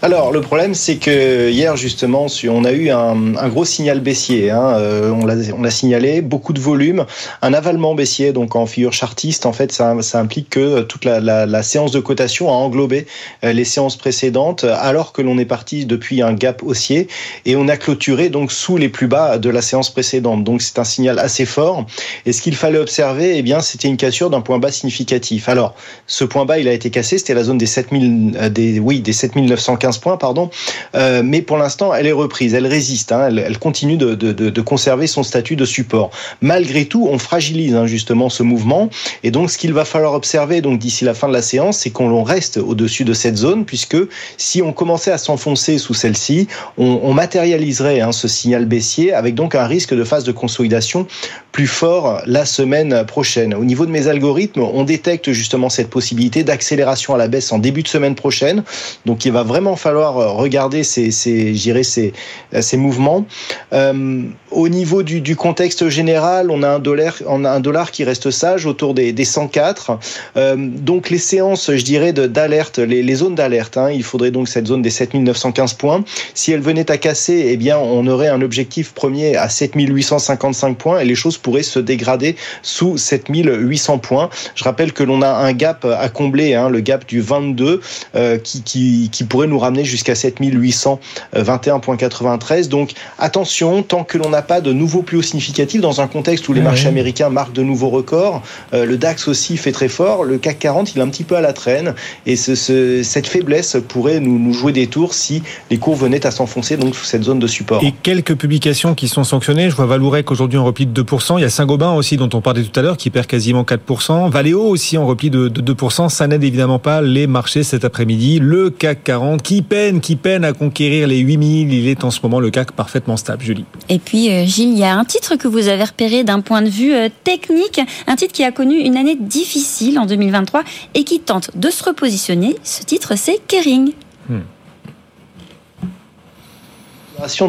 Alors, le problème, c'est que hier, justement, on a eu un, gros signal baissier. Hein, euh, on l'a signalé, beaucoup de volume, un avalement baissier. Donc, en figure chartiste, en fait, ça, ça implique que toute la, la, la, séance de cotation a englobé euh, les séances précédentes, alors que l'on est parti depuis un gap haussier et on a clôturé donc sous les plus bas de la séance précédente. Donc, c'est un signal assez fort. Et ce qu'il fallait observer, eh bien, c'était une cassure d'un point bas significatif. Alors, ce point bas, il a été cassé. C'était la zone des 7000, euh, des, oui, des 7915 points, pardon. Euh, mais pour l'instant, elle est reprise, elle résiste, hein, elle, continue de, conserver son statut de support. Malgré tout, on fragilise hein, justement ce mouvement. Et donc, ce qu'il va falloir observer donc d'ici la fin de la séance, c'est qu'on reste au-dessus de cette zone, puisque si on commençait à s'enfoncer sous celle-ci, on, matérialiserait hein, ce signal baissier, avec donc un risque de phase de consolidation plus fort la semaine prochaine. Au niveau de mes algorithmes, on détecte justement cette possibilité d'accélération à la baisse en début de semaine prochaine. Donc, il va vraiment falloir euh, regarder ces, ces, ces, euh, ces mouvements. Euh, au niveau du, du, contexte général, on a un dollar, on a un dollar qui reste sage autour des, des 104. Euh, donc les séances, je dirais, d'alerte, les, les, zones d'alerte, hein, il faudrait donc cette zone des 7915 points. Si elle venait à casser, eh bien, on aurait un objectif premier à 7855 points et les choses pourraient se dégrader sous 7800 points. Je rappelle que l'on a un gap à combler, hein, le gap du 22, euh, qui, qui, pourrait nous ramener jusqu'à 7821,93. Donc attention, tant que l'on n'a pas de nouveaux plus hauts significatifs dans un contexte où les marchés américains marquent de nouveaux records, euh, le DAX aussi fait très fort, le CAC 40 il est un petit peu à la traîne. Et ce, cette faiblesse pourrait nous, nous, jouer des tours si les cours venaient à s'enfoncer donc sous cette zone de support. Et quelques publications qui sont sanctionnées, je vois Valourec aujourd'hui en repli de 2%, il y a Saint-Gobain aussi dont on parlait tout à l'heure qui perd quasiment 4%, Valeo aussi en repli de, de 2%, ça n'aide évidemment pas les marchés cet après-midi, le CAC 40 qui peine, qui peine à conquérir les 8000. Il est en ce moment le CAC parfaitement stable, Julie. Et puis, euh, Gilles, il y a un titre que vous avez repéré d'un point de vue euh, technique, un titre qui a connu une année difficile en 2023 et qui tente de se repositionner. Ce titre, c'est Kering. Hmm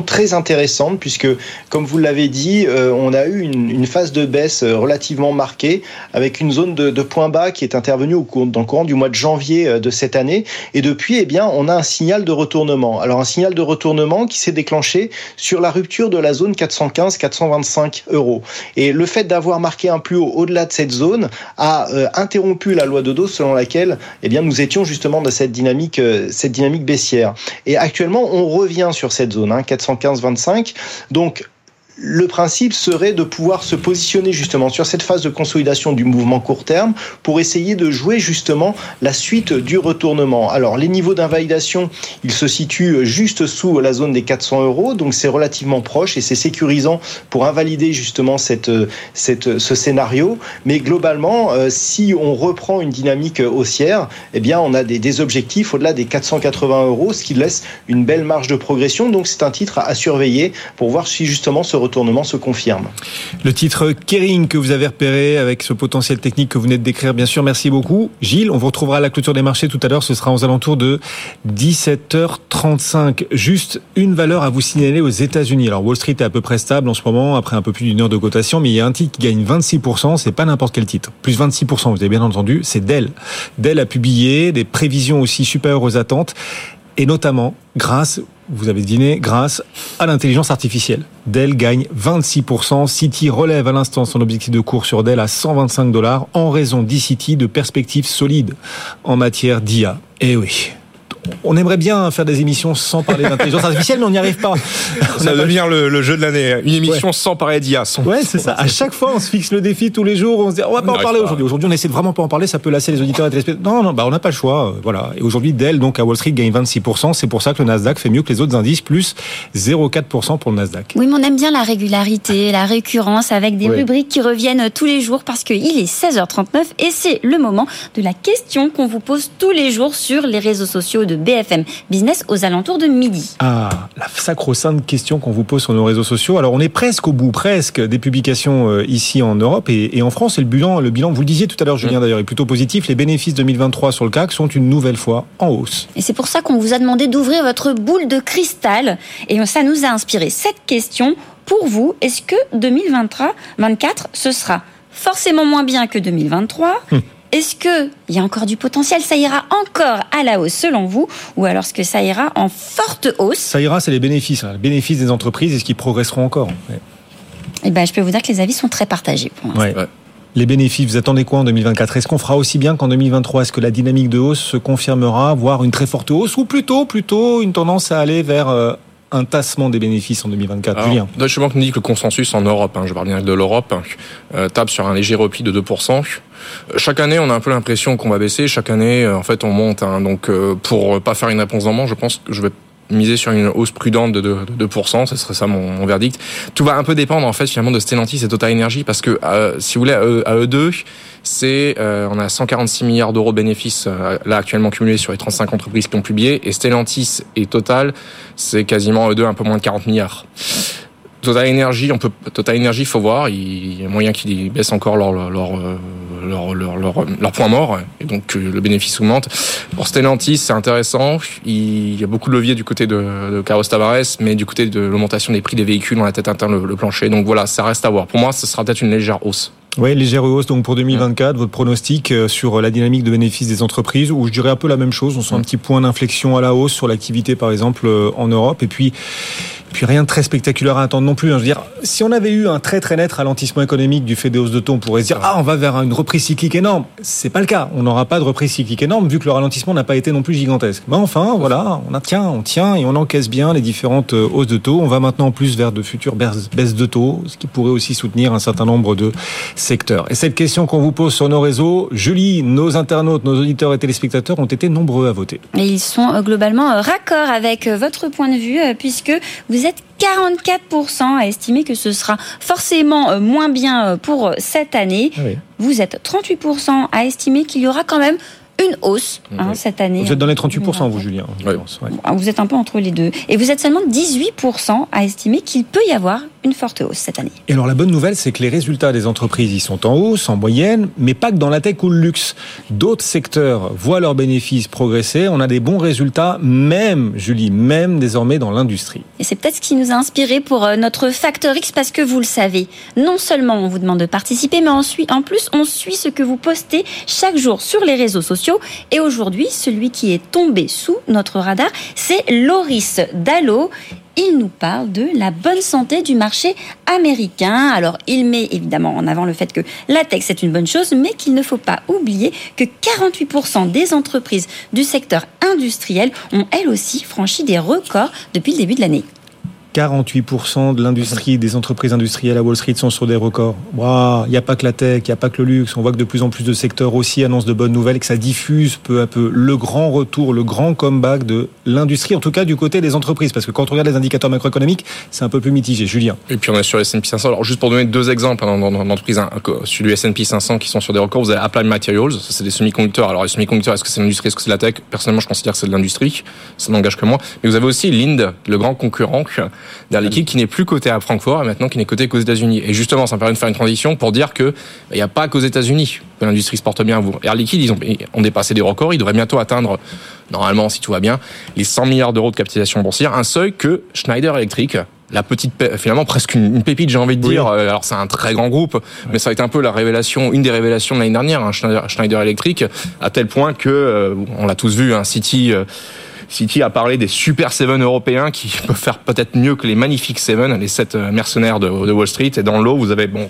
très intéressante puisque, comme vous l'avez dit, euh, on a eu une, phase de baisse euh, relativement marquée avec une zone de, de point bas qui est intervenue au cours, dans le courant du mois de janvier euh, de cette année. Et depuis, eh bien, on a un signal de retournement. Alors, un signal de retournement qui s'est déclenché sur la rupture de la zone 415-425 euros. Et le fait d'avoir marqué un plus haut au-delà de cette zone a interrompu la loi de dos selon laquelle, eh bien, nous étions justement dans cette dynamique, cette dynamique baissière. Et actuellement, on revient sur cette zone. Hein, 415-25. Donc le principe serait de pouvoir se positionner justement sur cette phase de consolidation du mouvement court terme pour essayer de jouer justement la suite du retournement. Alors les niveaux d'invalidation, ils se situent juste sous la zone des 400 euros, donc c'est relativement proche et c'est sécurisant pour invalider justement cette, ce scénario. Mais globalement, euh, si on reprend une dynamique haussière, eh bien on a des, des objectifs au-delà des 480 euros, ce qui laisse une belle marge de progression. Donc c'est un titre à surveiller pour voir si justement ce retournement se confirme. Le titre Kering que vous avez repéré avec ce potentiel technique que vous venez de décrire, bien sûr, merci beaucoup. Gilles, on vous retrouvera à la clôture des marchés tout à l'heure, ce sera aux alentours de 17h35. Juste une valeur à vous signaler aux États-Unis. Alors Wall Street est à peu près stable en ce moment, après un peu plus d'une heure de cotation, mais il y a un titre qui gagne 26%, c'est pas n'importe quel titre. Plus 26%, vous avez bien entendu, c'est Dell. Dell a publié des prévisions aussi supérieures aux attentes et notamment grâce, vous avez dîné, grâce à l'intelligence artificielle. Dell gagne 26%. City relève à l'instant son objectif de cours sur Dell à 125 dollars en raison d'e-City de perspectives solides en matière d'IA. Eh oui on aimerait bien faire des émissions sans parler d'intelligence artificielle, mais on n'y arrive pas. (laughs) Ça va devenir le, jeu de l'année. Une émission sans parler d'IA. Ouais, c'est ça. À chaque fois, on se fixe le défi tous les jours. On se dit, on va pas en parler aujourd'hui. Aujourd'hui, on essaie de vraiment pas en parler. Ça peut lasser les auditeurs et les Non, non, bah, on n'a pas le choix. Euh, voilà. Et aujourd'hui, Dell, donc, à Wall Street, gagne 26%. C'est pour ça que le Nasdaq fait mieux que les autres indices, plus 0,4% pour le Nasdaq. Oui, mais on aime bien la régularité, la récurrence avec des rubriques qui reviennent tous les jours parce qu'il est 16h39 et c'est le moment de la question qu'on vous pose tous les jours sur les réseaux sociaux de BFM business aux alentours de midi. Ah, la sacro-sainte question qu'on vous pose sur nos réseaux sociaux. Alors, on est presque au bout, presque, des publications euh, ici en Europe et, en France. Et le bilan, le bilan, vous le disiez tout à l'heure, Julien, mm. d'ailleurs, est plutôt positif. Les bénéfices 2023 sur le CAC sont une nouvelle fois en hausse. Et c'est pour ça qu'on vous a demandé d'ouvrir votre boule de cristal. Et ça nous a inspiré cette question. Pour vous, est-ce que 2023-2024, ce sera forcément moins bien que 2023 est-ce qu'il y a encore du potentiel? Ça ira encore à la hausse selon vous? Ou alors est-ce que ça ira en forte hausse? Ça ira, c'est les bénéfices. Hein. Les bénéfices des entreprises, est-ce qu'ils progresseront encore. Eh ben, je peux vous dire que les avis sont très partagés pour Les bénéfices, vous attendez quoi en 2024 Est-ce qu'on fera aussi bien qu'en 2023 Est-ce que la dynamique de hausse se confirmera, voire une très forte hausse, ou plutôt, plutôt une tendance à aller vers euh, un tassement des bénéfices en 2024 Julien Deutsche Bank nous dit que le consensus en Europe, hein, je parle bien de l'Europe, euh, tape sur un léger repli de 2%. Euh, chaque année, on a un peu l'impression qu'on va baisser. Chaque année, euh, en fait, on monte. Hein. donc, pour pas faire une réponse d'en je pense que je vais miser sur une hausse prudente de 2%, ce serait ça mon, verdict. Tout va un peu dépendre en fait finalement de Stellantis et Total Energy parce que si vous voulez à eux deux, c'est euh, on a 146 milliards d'euros de bénéfices euh, là actuellement cumulés sur les 35 entreprises qui ont publié et Stellantis et Total c'est quasiment eux deux un peu moins de 40 milliards. Total Energy, on peut Total Energy, faut voir, il y a moyen qu'ils baissent encore leur leur, euh, leur leur, leur, leur, point mort et donc le bénéfice augmente. Pour Stellantis, c'est intéressant, il y a beaucoup de leviers du côté de, de Carlos Tavares, mais du côté de l'augmentation des prix des véhicules, on a tête atteint le, le plancher. Donc voilà, ça reste à voir. Pour moi, ce sera peut-être une légère hausse. Oui, légère hausse donc pour 2024. Votre pronostic euh, sur la dynamique de bénéfices des entreprises, où je dirais un peu la même chose. On sent un petit point d'inflexion à la hausse sur l'activité, par exemple, euh, en Europe. Et puis, puis rien de très spectaculaire à attendre non plus. Hein. Je veux dire, si on avait eu un très très net ralentissement économique du fait des hausses de taux, on pourrait se dire ah on va vers une reprise cyclique énorme. C'est pas le cas. On n'aura pas de reprise cyclique énorme vu que le ralentissement n'a pas été non plus gigantesque. Mais enfin voilà, on tient, on tient et on encaisse bien les différentes euh, hausses de taux. On va maintenant en plus vers de futures baisses de taux, ce qui pourrait aussi soutenir un certain nombre de secteurs. Et cette question qu'on vous pose sur nos réseaux, Julie, nos internautes, nos auditeurs et téléspectateurs ont été nombreux à voter. Et ils sont euh, globalement euh, raccords avec votre point de vue puisque vous vous êtes 44% à estimer que ce sera forcément euh, moins bien euh, pour cette année. Ah vous êtes 38% à estimer qu'il y aura quand même une hausse hein, cette année. Vous êtes dans les 38%, vous, Julien. Vous êtes un peu entre les deux. Et vous êtes seulement 18% à estimer qu'il peut y avoir une forte hausse cette année. Et alors la bonne nouvelle, c'est que les résultats des entreprises y sont en hausse, en moyenne, mais pas que dans la tech ou le luxe. D'autres secteurs voient leurs bénéfices progresser. On a des bons résultats, même, Julie, même désormais dans l'industrie. Et c'est peut-être ce qui nous a inspiré pour euh, notre Factor X, parce que vous le savez, non seulement on vous demande de participer, mais en plus, on suit ce que vous postez chaque jour sur les réseaux sociaux. Et aujourd'hui, celui qui est tombé sous notre radar, c'est Loris Dallo il nous parle de la bonne santé du marché américain. Alors, il met évidemment en avant le fait que la tech, c'est une bonne chose, mais qu'il ne faut pas oublier que 48% des entreprises du secteur industriel ont elles aussi franchi des records depuis le début de l'année. 48% de l'industrie, des entreprises industrielles à Wall Street sont sur des records. Il n'y a pas que la tech, il n'y a pas que le luxe. On voit que de plus en plus de secteurs aussi annoncent de bonnes nouvelles que ça diffuse peu à peu le grand retour, le grand comeback de l'industrie, en tout cas du côté des entreprises. Parce que quand on regarde les indicateurs macroéconomiques, c'est un peu plus mitigé. Julien. Et puis on est sur S&P 500. Alors juste pour donner deux exemples hein, dans, l'entreprise, hein, sur le S&P 500 qui sont sur des records, vous avez Applied Materials, ça c'est des semi-conducteurs. Alors les semi-conducteurs, est-ce que c'est l'industrie, est-ce que c'est la tech? Personnellement, je considère que c'est de l'industrie. Ça n'engage que moi. Mais vous avez aussi Lind, le grand concurrent derrière qui n'est plus coté à Francfort et maintenant qui n'est coté qu'aux États-Unis. Et justement, ça me permet de faire une transition pour dire que il n'y a pas qu'aux États-Unis que l'industrie se porte bien. Air Liquide, ils ont, ont dépassé des records. Ils devraient bientôt atteindre, normalement, si tout va bien, les 100 milliards d'euros de capitalisation boursière, un seuil que Schneider Electric la petite finalement presque une, pépite j'ai envie de dire euh, alors c'est un très grand groupe mais ça a été un peu la révélation une des révélations de l'année dernière hein, Schneider, Schneider Electric à tel point que euh, on l'a tous vu un hein, City euh, City a parlé des Super Seven européens qui (laughs) peuvent faire peut-être mieux que les magnifiques Seven, les sept mercenaires de, de Wall Street. Et dans l'eau, vous avez bon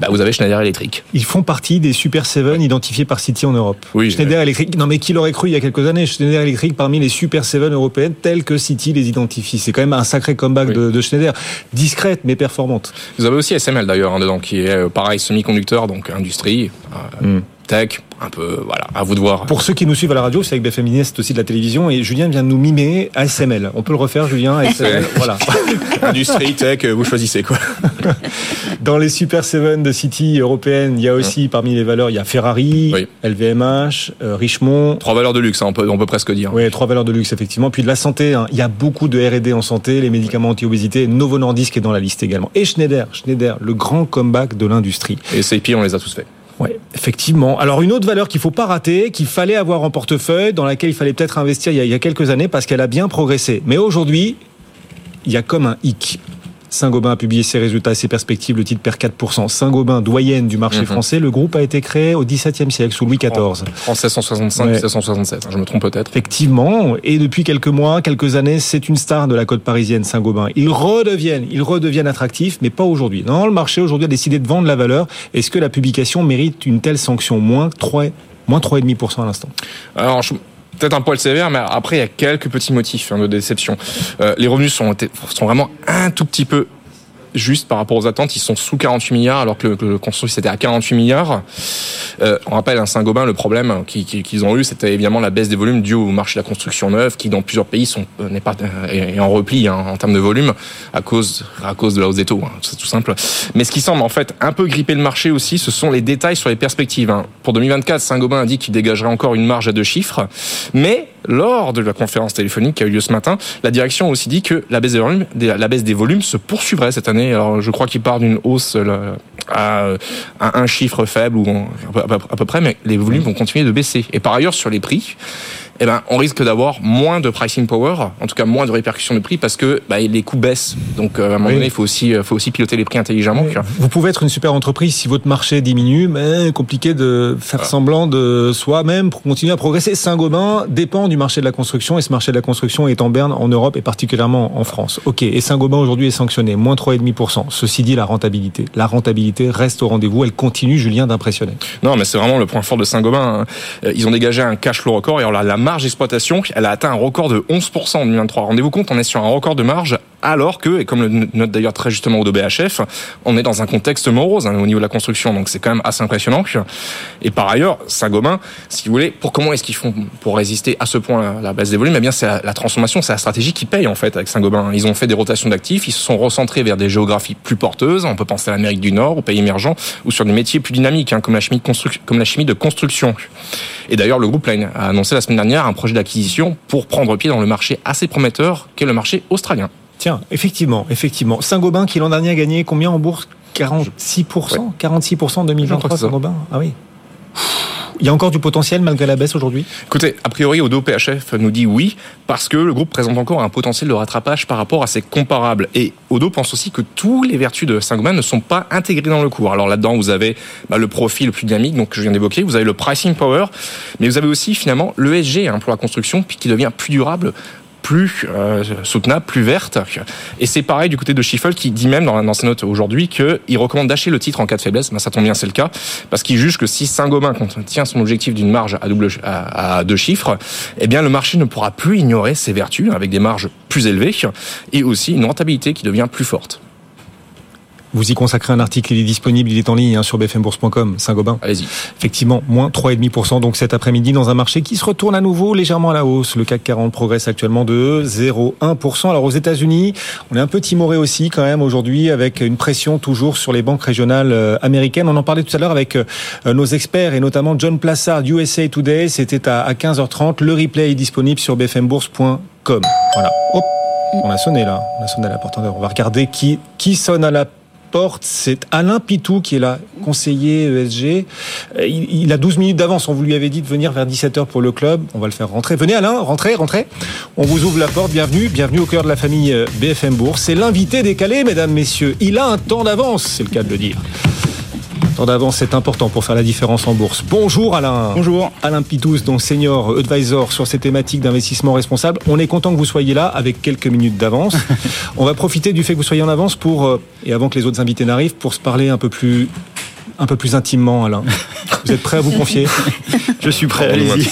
bah, vous avez Schneider Electric. Ils font partie des Super 7 identifiés par City en Europe. Oui, Schneider Electric, non mais qui l'aurait cru il y a quelques années? Schneider Electric parmi les Super 7 européennes telles que City les identifie. C'est quand même un sacré comeback de, de, Schneider. Discrète mais performante. Vous avez aussi SML d'ailleurs hein, dedans qui est euh, pareil semi-conducteur, donc industrie. Euh, mm tech, un peu, voilà, à vous de voir. Pour ceux qui nous suivent à la radio, c'est avec BFM Business, c'est aussi de la télévision, et Julien vient de nous mimer ASML. On peut le refaire, Julien, ASML, (laughs) voilà. (laughs) Industrie, tech, vous choisissez quoi. (laughs) Dans les Super 7 de City européenne, il y a aussi, parmi les valeurs, il y a Ferrari, LVMH, euh, Richemont. Trois valeurs de luxe, hein, on, peut, on peut presque dire. Oui, trois valeurs de luxe, effectivement. Puis de la santé, hein. il y a beaucoup de R&D en santé, les médicaments anti-obésité, Novo Nordisk est dans la liste également. Et Schneider, Schneider, le grand comeback de l'industrie. Et SAP, on les a tous faits. Oui, effectivement. Alors une autre valeur qu'il faut pas rater, qu'il fallait avoir en portefeuille, dans laquelle il fallait peut-être investir il y a quelques années parce qu'elle a bien progressé. Mais aujourd'hui, il y a comme un hic. Saint-Gobain a publié ses résultats et ses perspectives, le titre perd 4%. Saint-Gobain, doyenne du marché mhm. français, le groupe a été créé au XVIIe siècle, sous Louis XIV. En 1665, 1667, je me trompe peut-être. Effectivement, et depuis quelques mois, quelques années, c'est une star de la côte parisienne, Saint-Gobain. Ils redeviennent, ils redeviennent attractifs, mais pas aujourd'hui. Non, le marché aujourd'hui a décidé de vendre la valeur. Est-ce que la publication mérite une telle sanction? Moins 3, moins 3,5% à l'instant. Alors, peut-être un poil sévère, mais après il y a quelques petits motifs hein, de déception. Euh, les revenus sont, sont vraiment un tout petit peu juste par rapport aux attentes, ils sont sous 48 milliards alors que le, le c'était à 48 milliards. Euh, on rappelle un Saint-Gobain, le problème qu'ils ont eu, c'était évidemment la baisse des volumes due au marché de la construction neuve, qui dans plusieurs pays euh, n'est pas euh, est en repli hein, en termes de volume à cause à cause de la hausse des taux. Hein, c'est tout simple. Mais ce qui semble en fait un peu gripper le marché aussi, ce sont les détails sur les perspectives. Hein. Pour 2024, Saint-Gobain a dit qu'il dégagerait encore une marge à deux chiffres, mais lors de la conférence téléphonique qui a eu lieu ce matin, la direction a aussi dit que la baisse des volumes se poursuivrait cette année. Alors, je crois qu'il part d'une hausse à, un chiffre faible ou à peu près, mais les volumes vont continuer de baisser. Et par ailleurs, sur les prix, eh ben, on risque d'avoir moins de pricing power, en tout cas moins de répercussions de prix, parce que bah, les coûts baissent. Donc, euh, à un moment donné, il faut aussi, euh, faut aussi piloter les prix intelligemment. Vous pouvez être une super entreprise si votre marché diminue, mais compliqué de faire semblant de soi-même pour continuer à progresser. Saint-Gobain dépend du marché de la construction, et ce marché de la construction est en berne en Europe et particulièrement en France. Ok, et Saint-Gobain aujourd'hui est sanctionné, moins 3,5%. Ceci dit, la rentabilité. La rentabilité reste au rendez-vous, elle continue, Julien, d'impressionner. Non, mais c'est vraiment le point fort de Saint-Gobain. Hein. Euh, ils ont dégagé un cash flow record, et alors la marge d'exploitation, elle a atteint un record de 11% en 2023. Rendez-vous compte, on est sur un record de marge alors que, et comme le note d'ailleurs très justement Odo BHF, on est dans un contexte morose hein, au niveau de la construction, donc c'est quand même assez impressionnant. Et par ailleurs, Saint-Gobain, si vous voulez, pour comment est-ce qu'ils font pour résister à ce point à la baisse des volumes Eh bien, c'est la, transformation, c'est la stratégie qui paye en fait avec Saint-Gobain. Ils ont fait des rotations d'actifs, ils se sont recentrés vers des géographies plus porteuses. On peut penser à l'Amérique du Nord, aux pays émergents, ou sur des métiers plus dynamiques, hein, comme la chimie de construction. Et d'ailleurs, le groupe Line a annoncé la semaine dernière un projet d'acquisition pour prendre pied dans le marché assez prometteur qu'est le marché australien. Tiens, effectivement, effectivement. Saint-Gobain qui l'an dernier a gagné combien en bourse? 46% 46% en 2023 Saint-Gobain Ah oui. Il y a encore du potentiel malgré la baisse aujourd'hui? Écoutez, a priori, Odo PHF nous dit oui, parce que le groupe présente encore un potentiel de rattrapage par rapport à ses comparables. Et Odo pense aussi que tous les vertus de Saint-Gobain ne sont pas intégrées dans le cours. Alors là-dedans, vous avez bah, le profil le plus dynamique, donc que je viens d'évoquer, vous avez le pricing power, mais vous avez aussi finalement l'ESG hein, pour la construction, puis qui devient plus durable plus euh, soutenable, plus verte. Et c'est pareil du côté de Schiffel qui dit même dans, dans ses notes aujourd'hui qu'il recommande d'acheter le titre en cas de faiblesse. Ben, ça tombe bien, c'est le cas. Parce qu'il juge que si Saint-Gobain tient son objectif d'une marge à, double, à, deux chiffres, eh bien le marché ne pourra plus ignorer ses vertus avec des marges plus élevées et aussi une rentabilité qui devient plus forte. Vous y consacrez un article, il est disponible, il est en ligne hein, sur bfmbourse.com, Saint-Gobain. Allez-y. Effectivement, moins 3,5% donc cet après-midi dans un marché qui se retourne à nouveau légèrement à la hausse. Le CAC 40 progresse actuellement de 0,1%. Alors aux États-Unis, on est un peu timoré aussi quand même aujourd'hui avec une pression toujours sur les banques régionales euh, américaines. On en parlait tout à l'heure avec euh, nos experts et notamment John Plassard USA Today. C'était à 15h30. Le replay est disponible sur bfmbourse.com. Voilà. Hop. On a sonné là, on a sonné à la porte. On va regarder qui, qui sonne à la c'est Alain Pitou qui est là, conseiller ESG. Euh, il, a 12 minutes d'avance. On vous lui avait dit de venir vers 17h pour le club. On va le faire rentrer. Venez Alain, rentrez, rentrez. On vous ouvre la porte. Bienvenue, bienvenue au cœur de la famille euh, BFM Bourse. C'est l'invité décalé, mesdames, messieurs. Il a un temps d'avance, c'est le cas de le dire. Temps d'avance, c'est important pour faire la différence en bourse. Bonjour Alain. Bonjour. Alain Pitous, donc senior advisor sur ces thématiques d'investissement responsable. On est content que vous soyez là avec quelques minutes d'avance. (laughs) On va profiter du fait que vous soyez en avance pour, euh, et avant que les autres invités n'arrivent, pour se parler un peu plus un peu plus intimement, Alain. Vous êtes prêt à vous confier (laughs) Je suis prêt, allez-y.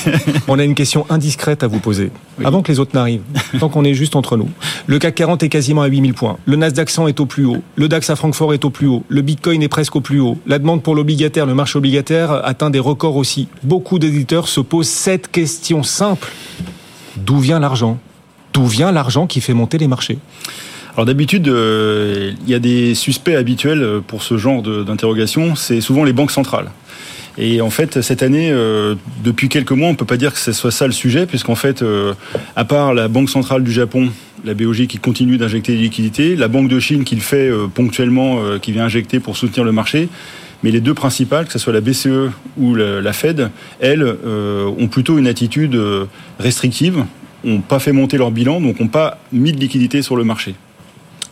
On a une question indiscrète à vous poser, avant que les autres n'arrivent, tant qu'on est juste entre nous. Le CAC 40 est quasiment à 8000 points. Le Nasdaq 100 est au plus haut. Le DAX à Francfort est au plus haut. Le Bitcoin est presque au plus haut. La demande pour l'obligataire, le marché obligataire, atteint des records aussi. Beaucoup d'éditeurs se posent cette question simple. D'où vient l'argent? D'où vient l'argent qui fait monter les marchés? Alors d'habitude, euh, il y a des suspects habituels pour ce genre d'interrogation, c'est souvent les banques centrales. Et en fait, cette année, euh, depuis quelques mois, on peut pas dire que ce soit ça le sujet, puisqu'en fait, euh, à part la Banque centrale du Japon, la BOJ qui continue d'injecter des liquidités, la Banque de Chine qui le fait ponctuellement, qui vient injecter pour soutenir le marché, mais les deux principales, que ce soit la BCE ou la, Fed, elles ont plutôt une attitude restrictive, n'ont pas fait monter leur bilan, donc n'ont pas mis de liquidité sur le marché.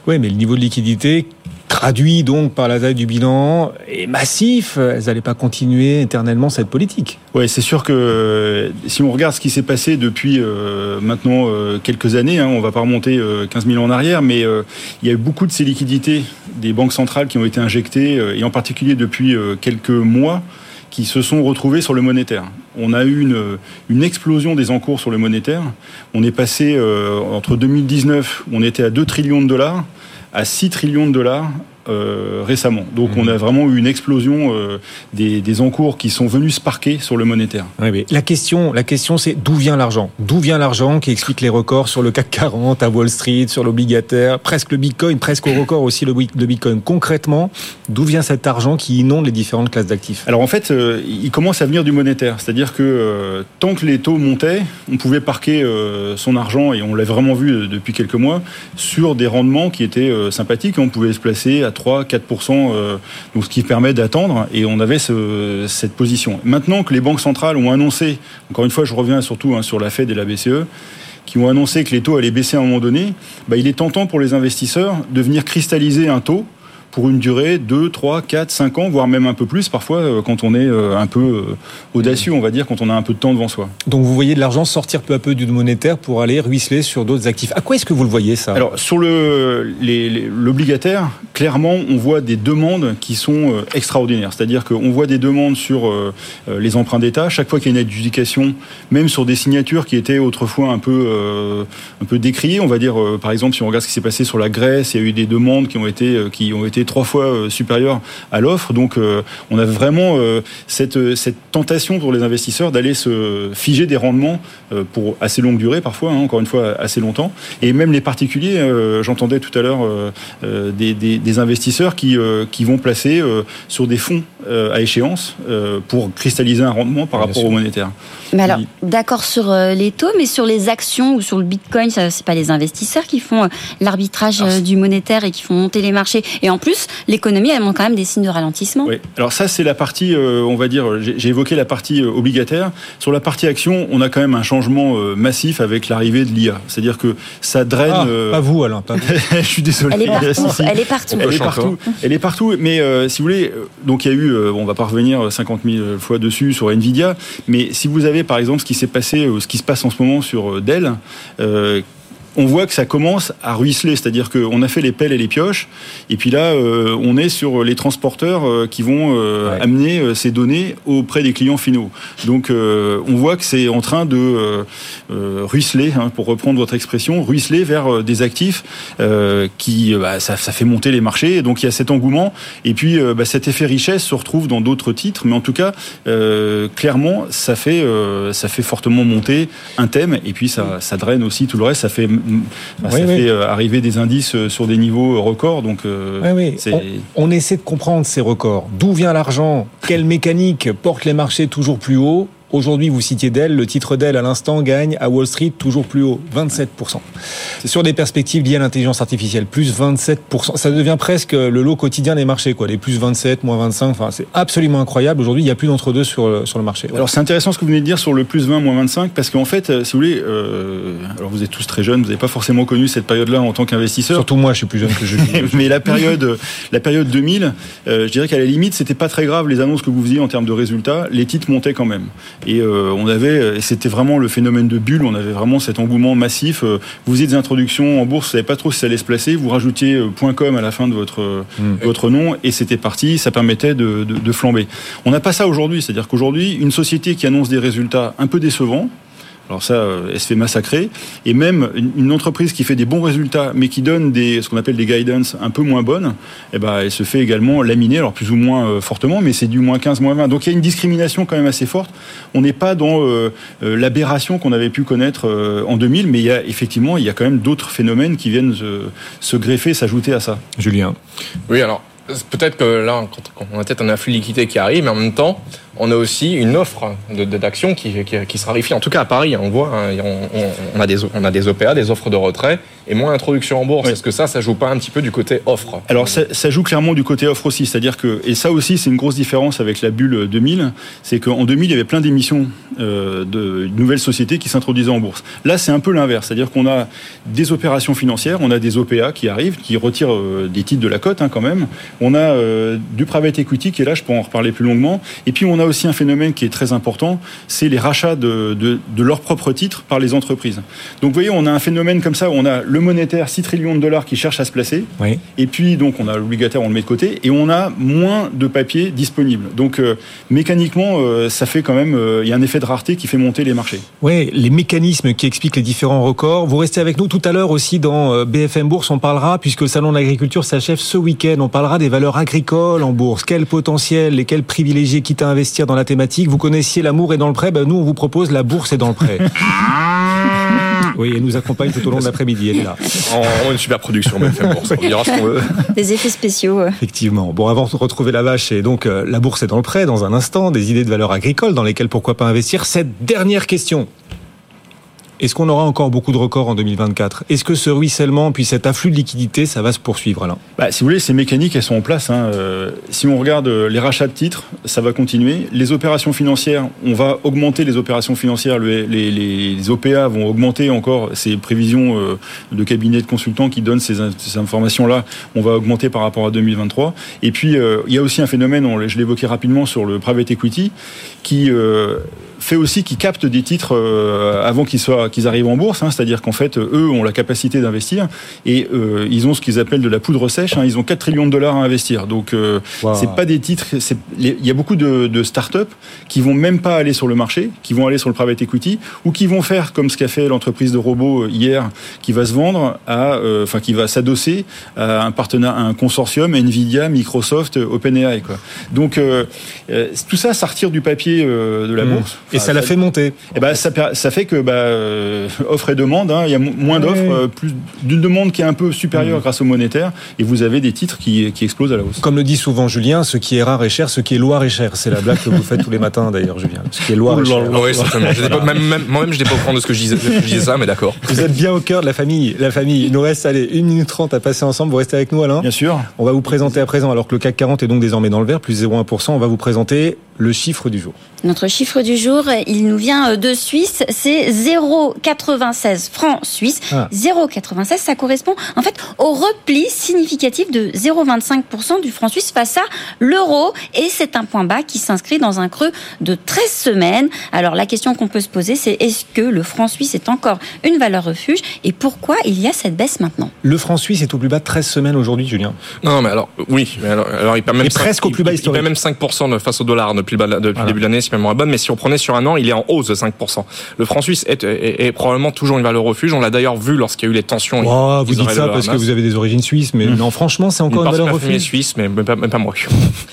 Oui, mais le niveau de liquidité traduit donc par la taille du bilan est massif. Elles n'allaient pas continuer éternellement cette politique. Oui, c'est sûr que euh, si on regarde ce qui s'est passé depuis euh, maintenant euh, quelques années, hein, on va pas remonter 15 000 ans en arrière, mais il y a eu beaucoup de ces liquidités des banques centrales qui ont été injectées, et en particulier depuis quelques mois, qui se sont retrouvées sur le monétaire. On a eu une, explosion des encours sur le monétaire. On est passé entre 2019, on était à 2 trillions de dollars, à 6 trillions de dollars euh, récemment. Donc on a vraiment eu une explosion euh, des, des, encours qui sont venus se parquer sur le monétaire. Oui, la question, la question c'est d'où vient l'argent? D'où vient l'argent qui explique les records sur le CAC 40, à Wall Street, sur l'obligataire, presque le Bitcoin, presque au record aussi le, Bitcoin? Concrètement, d'où vient cet argent qui inonde les différentes classes d'actifs? Alors en fait, euh, il commence à venir du monétaire. C'est-à-dire que tant que les taux montaient, on pouvait parquer son argent, et on l'a vraiment vu depuis quelques mois, sur des rendements qui étaient sympathiques. On pouvait se placer à 3, 4%, euh, ce qui permet d'attendre, et on avait cette position. Maintenant que les banques centrales ont annoncé, encore une fois, je reviens surtout hein, sur la Fed et la BCE, qui ont annoncé que les taux allaient baisser à un moment donné, bah, il est tentant pour les investisseurs de venir cristalliser un taux pour une durée de 2, 3, 4, 5 ans, voire même un peu plus parfois euh, quand on est euh, un peu euh, audacieux, on va dire, quand on a un peu de temps devant soi. Donc vous voyez de l'argent sortir peu à peu du monétaire pour aller ruisseler sur d'autres actifs. À quoi est-ce que vous le voyez ça? Alors sur l'obligataire, clairement, on voit des demandes qui sont extraordinaires. C'est-à-dire qu'on voit des demandes sur les emprunts d'État. Chaque fois qu'il y a une adjudication, même sur des signatures qui étaient autrefois un peu, un peu décriées, on va dire, par exemple, si on regarde ce qui s'est passé sur la Grèce, il y a eu des demandes qui ont été, qui ont été trois fois euh, supérieur à l'offre. Donc euh, on a vraiment euh, cette, cette tentation pour les investisseurs d'aller se figer des rendements pour assez longue durée parfois, hein, encore une fois assez longtemps. Et même les particuliers, j'entendais tout à l'heure des, des, investisseurs qui, qui vont placer sur des fonds à échéance pour cristalliser un rendement par rapport au monétaire. Mais alors, d'accord sur les taux, mais sur les actions ou sur le Bitcoin, ce n'est pas les investisseurs qui font l'arbitrage du monétaire et qui font monter les marchés. Et en plus, l'économie, elle montre quand même des signes de ralentissement. Oui. Alors ça, c'est la partie, euh, on va dire, j'ai évoqué la partie euh, obligataire. Sur la partie action, on a quand même un changement euh, massif avec l'arrivée de l'IA. C'est-à-dire que ça draine. Ah, pas vous, Alain. Pas (laughs) je suis désolé. Elle est (laughs) partout. Elle est partout. Elle est partout. Elle est partout. Mais si vous voulez, donc il y a eu, on va pas revenir 50 000 fois dessus sur Nvidia, mais si vous avez par exemple ce qui s'est passé, ce qui se passe en ce moment sur Dell on voit que ça commence à ruisseler, c'est-à-dire qu'on a fait les pelles et les pioches, et puis là, euh, on est sur les transporteurs euh, qui vont euh, amener ces données auprès des clients finaux. Donc, on voit que c'est en train de ruisseler, hein, pour reprendre votre expression, ruisseler vers des actifs qui, bah, ça, fait monter les marchés. Et donc, il y a cet engouement, et puis bah, cet effet richesse se retrouve dans d'autres titres, mais en tout cas, clairement, ça fait, ça fait fortement monter un thème, et puis ça, ça draine aussi tout le reste. Ça fait ça fait euh, arriver des indices euh, sur des niveaux euh, records. Donc, on, essaie de comprendre ces records. D'où vient l'argent? Quelle mécanique porte les marchés toujours plus haut? Aujourd'hui, vous citiez Dell, le titre Dell à l'instant gagne à Wall Street toujours plus haut, 27%. C'est sur des perspectives liées à l'intelligence artificielle, plus 27%. Ça devient presque le lot quotidien des marchés, quoi. Les plus 27, moins 25, enfin, c'est absolument incroyable. Aujourd'hui, il n'y a plus d'entre-deux sur, sur le marché. Alors, c'est intéressant ce que vous venez de dire sur le plus 20, moins 25, parce qu'en fait, euh, si vous voulez, euh, alors vous êtes tous très jeunes, vous n'avez pas forcément connu cette période-là en tant qu'investisseur. Surtout moi, je suis plus jeune que je. (laughs) Mais la période, la période 2000, euh, je dirais qu'à la limite, c'était pas très grave les annonces que vous faisiez en termes de résultats. Les titres montaient quand même. Et euh, on avait, c'était vraiment le phénomène de bulle. On avait vraiment cet engouement massif. Euh, vous faisiez des introductions en bourse, vous savez pas trop si ça allait se placer. Vous rajoutiez .com à la fin de votre mm. votre nom et c'était parti. Ça permettait de, de, de flamber. On n'a pas ça aujourd'hui. C'est-à-dire qu'aujourd'hui, une société qui annonce des résultats un peu décevants, alors ça, euh, elle se fait massacrer. Et même une entreprise qui fait des bons résultats, mais qui donne des, ce qu'on appelle des guidance un peu moins bonnes, eh ben, elle se fait également laminer, alors plus ou moins euh, fortement, mais c'est du moins 15, moins 20. Donc il y a une discrimination quand même assez forte. On n'est pas dans euh, l'aberration qu'on avait pu connaître en 2000, mais il y a effectivement, il y a quand même d'autres phénomènes qui viennent se, se greffer, s'ajouter à ça. Julien. Oui, alors peut-être que là, on a peut-être un afflux liquidité qui arrive, mais en même temps, on a aussi une offre d'actions qui, qui, qui, se raréfie. En tout cas, à Paris, on voit, hein, on, a des, on a des OPA, des offres de retrait, et moins introduction en bourse. Est-ce que ça, ça joue pas un petit peu du côté offre? Alors, ça, joue clairement du côté offre aussi. C'est-à-dire que, et ça aussi, c'est une grosse différence avec la bulle 2000, c'est qu'en 2000, il y avait plein d'émissions euh, de nouvelles sociétés qui s'introduisaient en bourse. Là, c'est un peu l'inverse. C'est-à-dire qu'on a des opérations financières, on a des OPA qui arrivent, qui retirent euh, des titres de la cote hein, quand même. On a euh, du private equity qui est là, je peux en reparler plus longuement. Et puis, on a aussi un phénomène qui est très important, c'est les rachats de, de, leurs propres titres par les entreprises. Donc vous voyez, on a un phénomène comme ça où on a le monétaire 6 trillions de dollars qui cherche à se placer. Et puis donc on a l'obligataire, on le met de côté et on a moins de papier disponible. Donc euh, mécaniquement, euh, ça fait quand même, euh, il y a un effet de rareté qui fait monter les marchés. Oui, les mécanismes qui expliquent les différents records. Vous restez avec nous tout à l'heure aussi dans BFM Bourse. On parlera puisque le salon de l'agriculture s'achève ce week-end. On parlera des valeurs agricoles en bourse. Quel potentiel et quel privilégié quitte à investir dans la thématique. Vous connaissiez l'amour et dans le prêt, ben nous on vous propose la bourse et dans le prêt. (laughs) Oui, elle nous accompagne tout au long de l'après-midi, elle est là. On a une super production, bourse, on dira ce qu'on veut. (laughs) Des effets spéciaux. Effectivement. Bon, avant de retrouver la vache et donc euh, la bourse est dans le prêt, dans un instant, des idées de valeur agricole dans lesquelles pourquoi pas investir. Cette dernière question, est-ce qu'on aura encore beaucoup de records en 2024 Est-ce que ce ruissellement, puis cet afflux de liquidité, ça va se poursuivre là bah, Si vous voulez, ces mécaniques, elles sont en place. Hein. Euh, si on regarde euh, les rachats de titres, ça va continuer. Les opérations financières, on va augmenter les opérations financières. Les, OPA vont augmenter encore ces prévisions euh, de cabinets de consultants qui donnent ces, ces informations-là. On va augmenter par rapport à 2023. Et puis, il y a aussi un phénomène, je l'évoquais rapidement sur le private equity, qui fait aussi qu'ils captent des titres euh, avant qu'ils soient qu'ils arrivent en bourse, hein, c'est-à-dire qu'en fait eux ont la capacité d'investir et euh, ils ont ce qu'ils appellent de la poudre sèche. Hein, ils ont 4 trillions de dollars à investir, donc euh, c'est pas des titres. Il y a beaucoup de, de start-up qui vont même pas aller sur le marché, qui vont aller sur le private equity ou qui vont faire comme ce qu'a fait l'entreprise de robots hier, qui va se vendre à, enfin qui va s'adosser à un partenaire, un consortium, Nvidia, Microsoft, OpenAI. Quoi. Donc tout ça, ça retire du papier de la mmh. bourse. Et ça l'a fait monter. Et eh ben ça, ça fait que bah, euh, offre et demande, hein, il y a moins d'offres, euh, plus d'une demande qui est un peu supérieure mmh. grâce au monétaire, et vous avez des titres qui, qui explosent à la hausse. Comme le dit souvent Julien, ce qui est rare est cher, ce qui est loire est cher. C'est la blague que vous faites tous les matins d'ailleurs, Julien. Ce qui est loire est cher. Oui, Moi-même, je n'étais pas au courant de ce que je disais, je disais ça, mais d'accord. Vous êtes bien au cœur de la famille. La famille. Il nous reste allez, 1 minute 30 à passer ensemble. Vous restez avec nous, Alain Bien sûr. On va vous présenter à présent, alors que le CAC 40 est donc désormais dans le vert, plus 0,1%, on va vous présenter le chiffre du jour. Notre chiffre du jour, il nous vient de Suisse, c'est 0,96 francs suisses. 0,96, ah. ça correspond en fait au repli significatif de 0,25% du franc suisse face à l'euro. Et c'est un point bas qui s'inscrit dans un creux de 13 semaines. Alors la question qu'on peut se poser, c'est est-ce que le franc suisse est encore une valeur refuge et pourquoi il y a cette baisse maintenant? Le franc suisse est au plus bas de 13 semaines aujourd'hui, Julien. Non, mais alors, oui. Mais alors, il perd même presque au plus bas historique. Il, même 5% face au dollar depuis le, depuis le début de l'année, bonne. Mais si on prenait sur un an, il est en hausse de 5%. Le franc suisse est, est, probablement toujours une valeur refuge. On l'a d'ailleurs vu lorsqu'il y a eu les tensions. Oh, vous dites ça parce que vous avez des origines suisses, mais mmh. non, franchement, c'est encore une, une valeur refuge. suisse, mais même pas, même pas moi.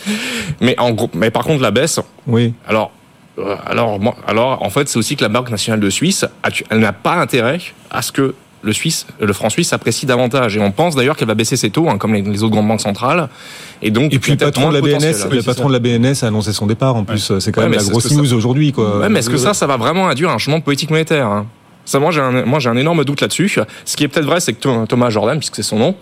(laughs) mais en gros, mais par contre, la baisse. Oui. Alors, euh, alors, alors, en fait, c'est aussi que la Banque nationale de Suisse, elle n'a pas intérêt à ce que le Suisse, le franc suisse apprécie davantage. Et on pense d'ailleurs qu'elle va baisser ses taux, hein, comme les, les, autres grandes banques centrales. Et donc, et puis le patron de la BNS, le patron de la BNS a annoncé son départ. En plus, ouais. c'est quand ouais, même la grosse news aujourd'hui, quoi. Ouais, mais est-ce que ça, ça va vraiment induire un changement de politique monétaire hein? Ça, moi, j'ai un, moi, j'ai un énorme doute là-dessus. Ce qui est peut-être vrai, c'est que Thomas Jordan, puisque c'est son nom,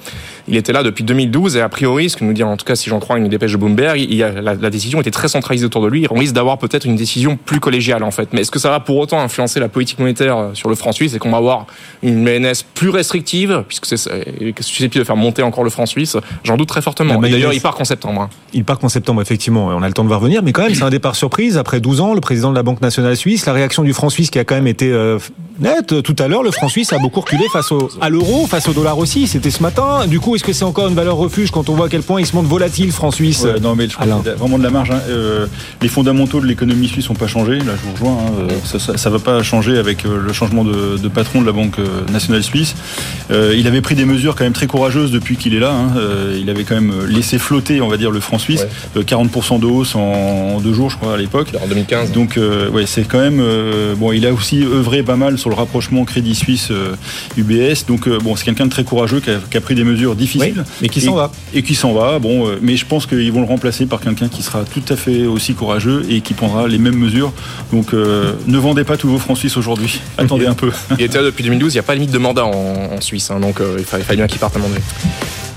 il était là depuis 2012 et a priori, ce que nous dit, en tout cas, si j'en crois une dépêche de Bloomberg, il y a, la, la, décision était très centralisée autour de lui. On risque d'avoir peut-être une décision plus collégiale, en fait. Mais est-ce que ça va pour autant influencer la politique monétaire sur le franc suisse? Et qu'on va avoir une BNS plus restrictive, puisque c'est susceptible de faire monter encore le franc suisse? J'en doute très fortement. Mais d'ailleurs, il part qu'en septembre. Hein. Il part qu'en septembre, effectivement. On a le temps de voir venir, mais quand même, c'est un départ surprise. Après 12 ans, le président de la Banque nationale suisse, la réaction du franc suisse qui a quand même été euh, nette tout à l'heure, le franc suisse a beaucoup reculé face au, à l'euro, face au dollar aussi. C'était ce matin. Du coup, est-ce que c'est encore une valeur refuge quand on voit à quel point il se montre volatile, franc suisse ouais, Non, mais je crois y a vraiment de la marge. Hein. Euh, les fondamentaux de l'économie suisse n'ont pas changé. Là, je vous rejoins. Hein. Ça, ne va pas changer avec euh, le changement de, de, patron de la Banque nationale suisse. Euh, il avait pris des mesures quand même très courageuses depuis qu'il est là. Hein. Euh, il avait quand même laissé flotter, on va dire, le franc suisse. Ouais. 40% de hausse en, en, deux jours, je crois, à l'époque. En 2015. Donc, ouais, c'est quand même. bon, il a aussi œuvré pas mal sur le rapprochement Crédit Suisse UBS. Donc bon, c'est quelqu'un de très courageux qui a, qui a, pris des mesures difficiles. Oui, mais qui s'en va. Et qui s'en va. Bon, mais je pense qu'ils vont le remplacer par quelqu'un qui sera tout à fait aussi courageux et qui prendra les mêmes mesures. Donc euh, ne vendez pas tous vos francs suisses aujourd'hui. Attendez un peu. Il était là depuis 2012. Il n'y a pas de limite de mandat en, en Suisse, hein, donc euh, il fallait bien qu'il parte à un moment donné.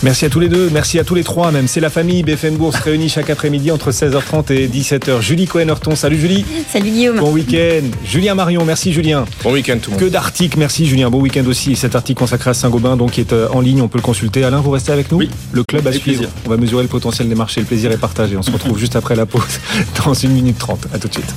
Merci à tous les deux, merci à tous les trois même. C'est la famille BFM Bourse réunie chaque après-midi entre 16h30 et 17h. Julie Cohen-Horton, salut Julie. Salut Guillaume. Bon week-end. Julien Marion, merci Julien. Bon week-end tout le monde. Que d'articles, merci Julien. Bon week-end aussi. Cet article consacré à Saint-Gobain, donc qui est en ligne, on peut le consulter. Alain, vous restez avec nous Oui. Le club à Avec suivre. plaisir. On va mesurer le potentiel des marchés. Le plaisir est partagé. On se retrouve juste après la pause (laughs) dans une minute trente. À tout de suite.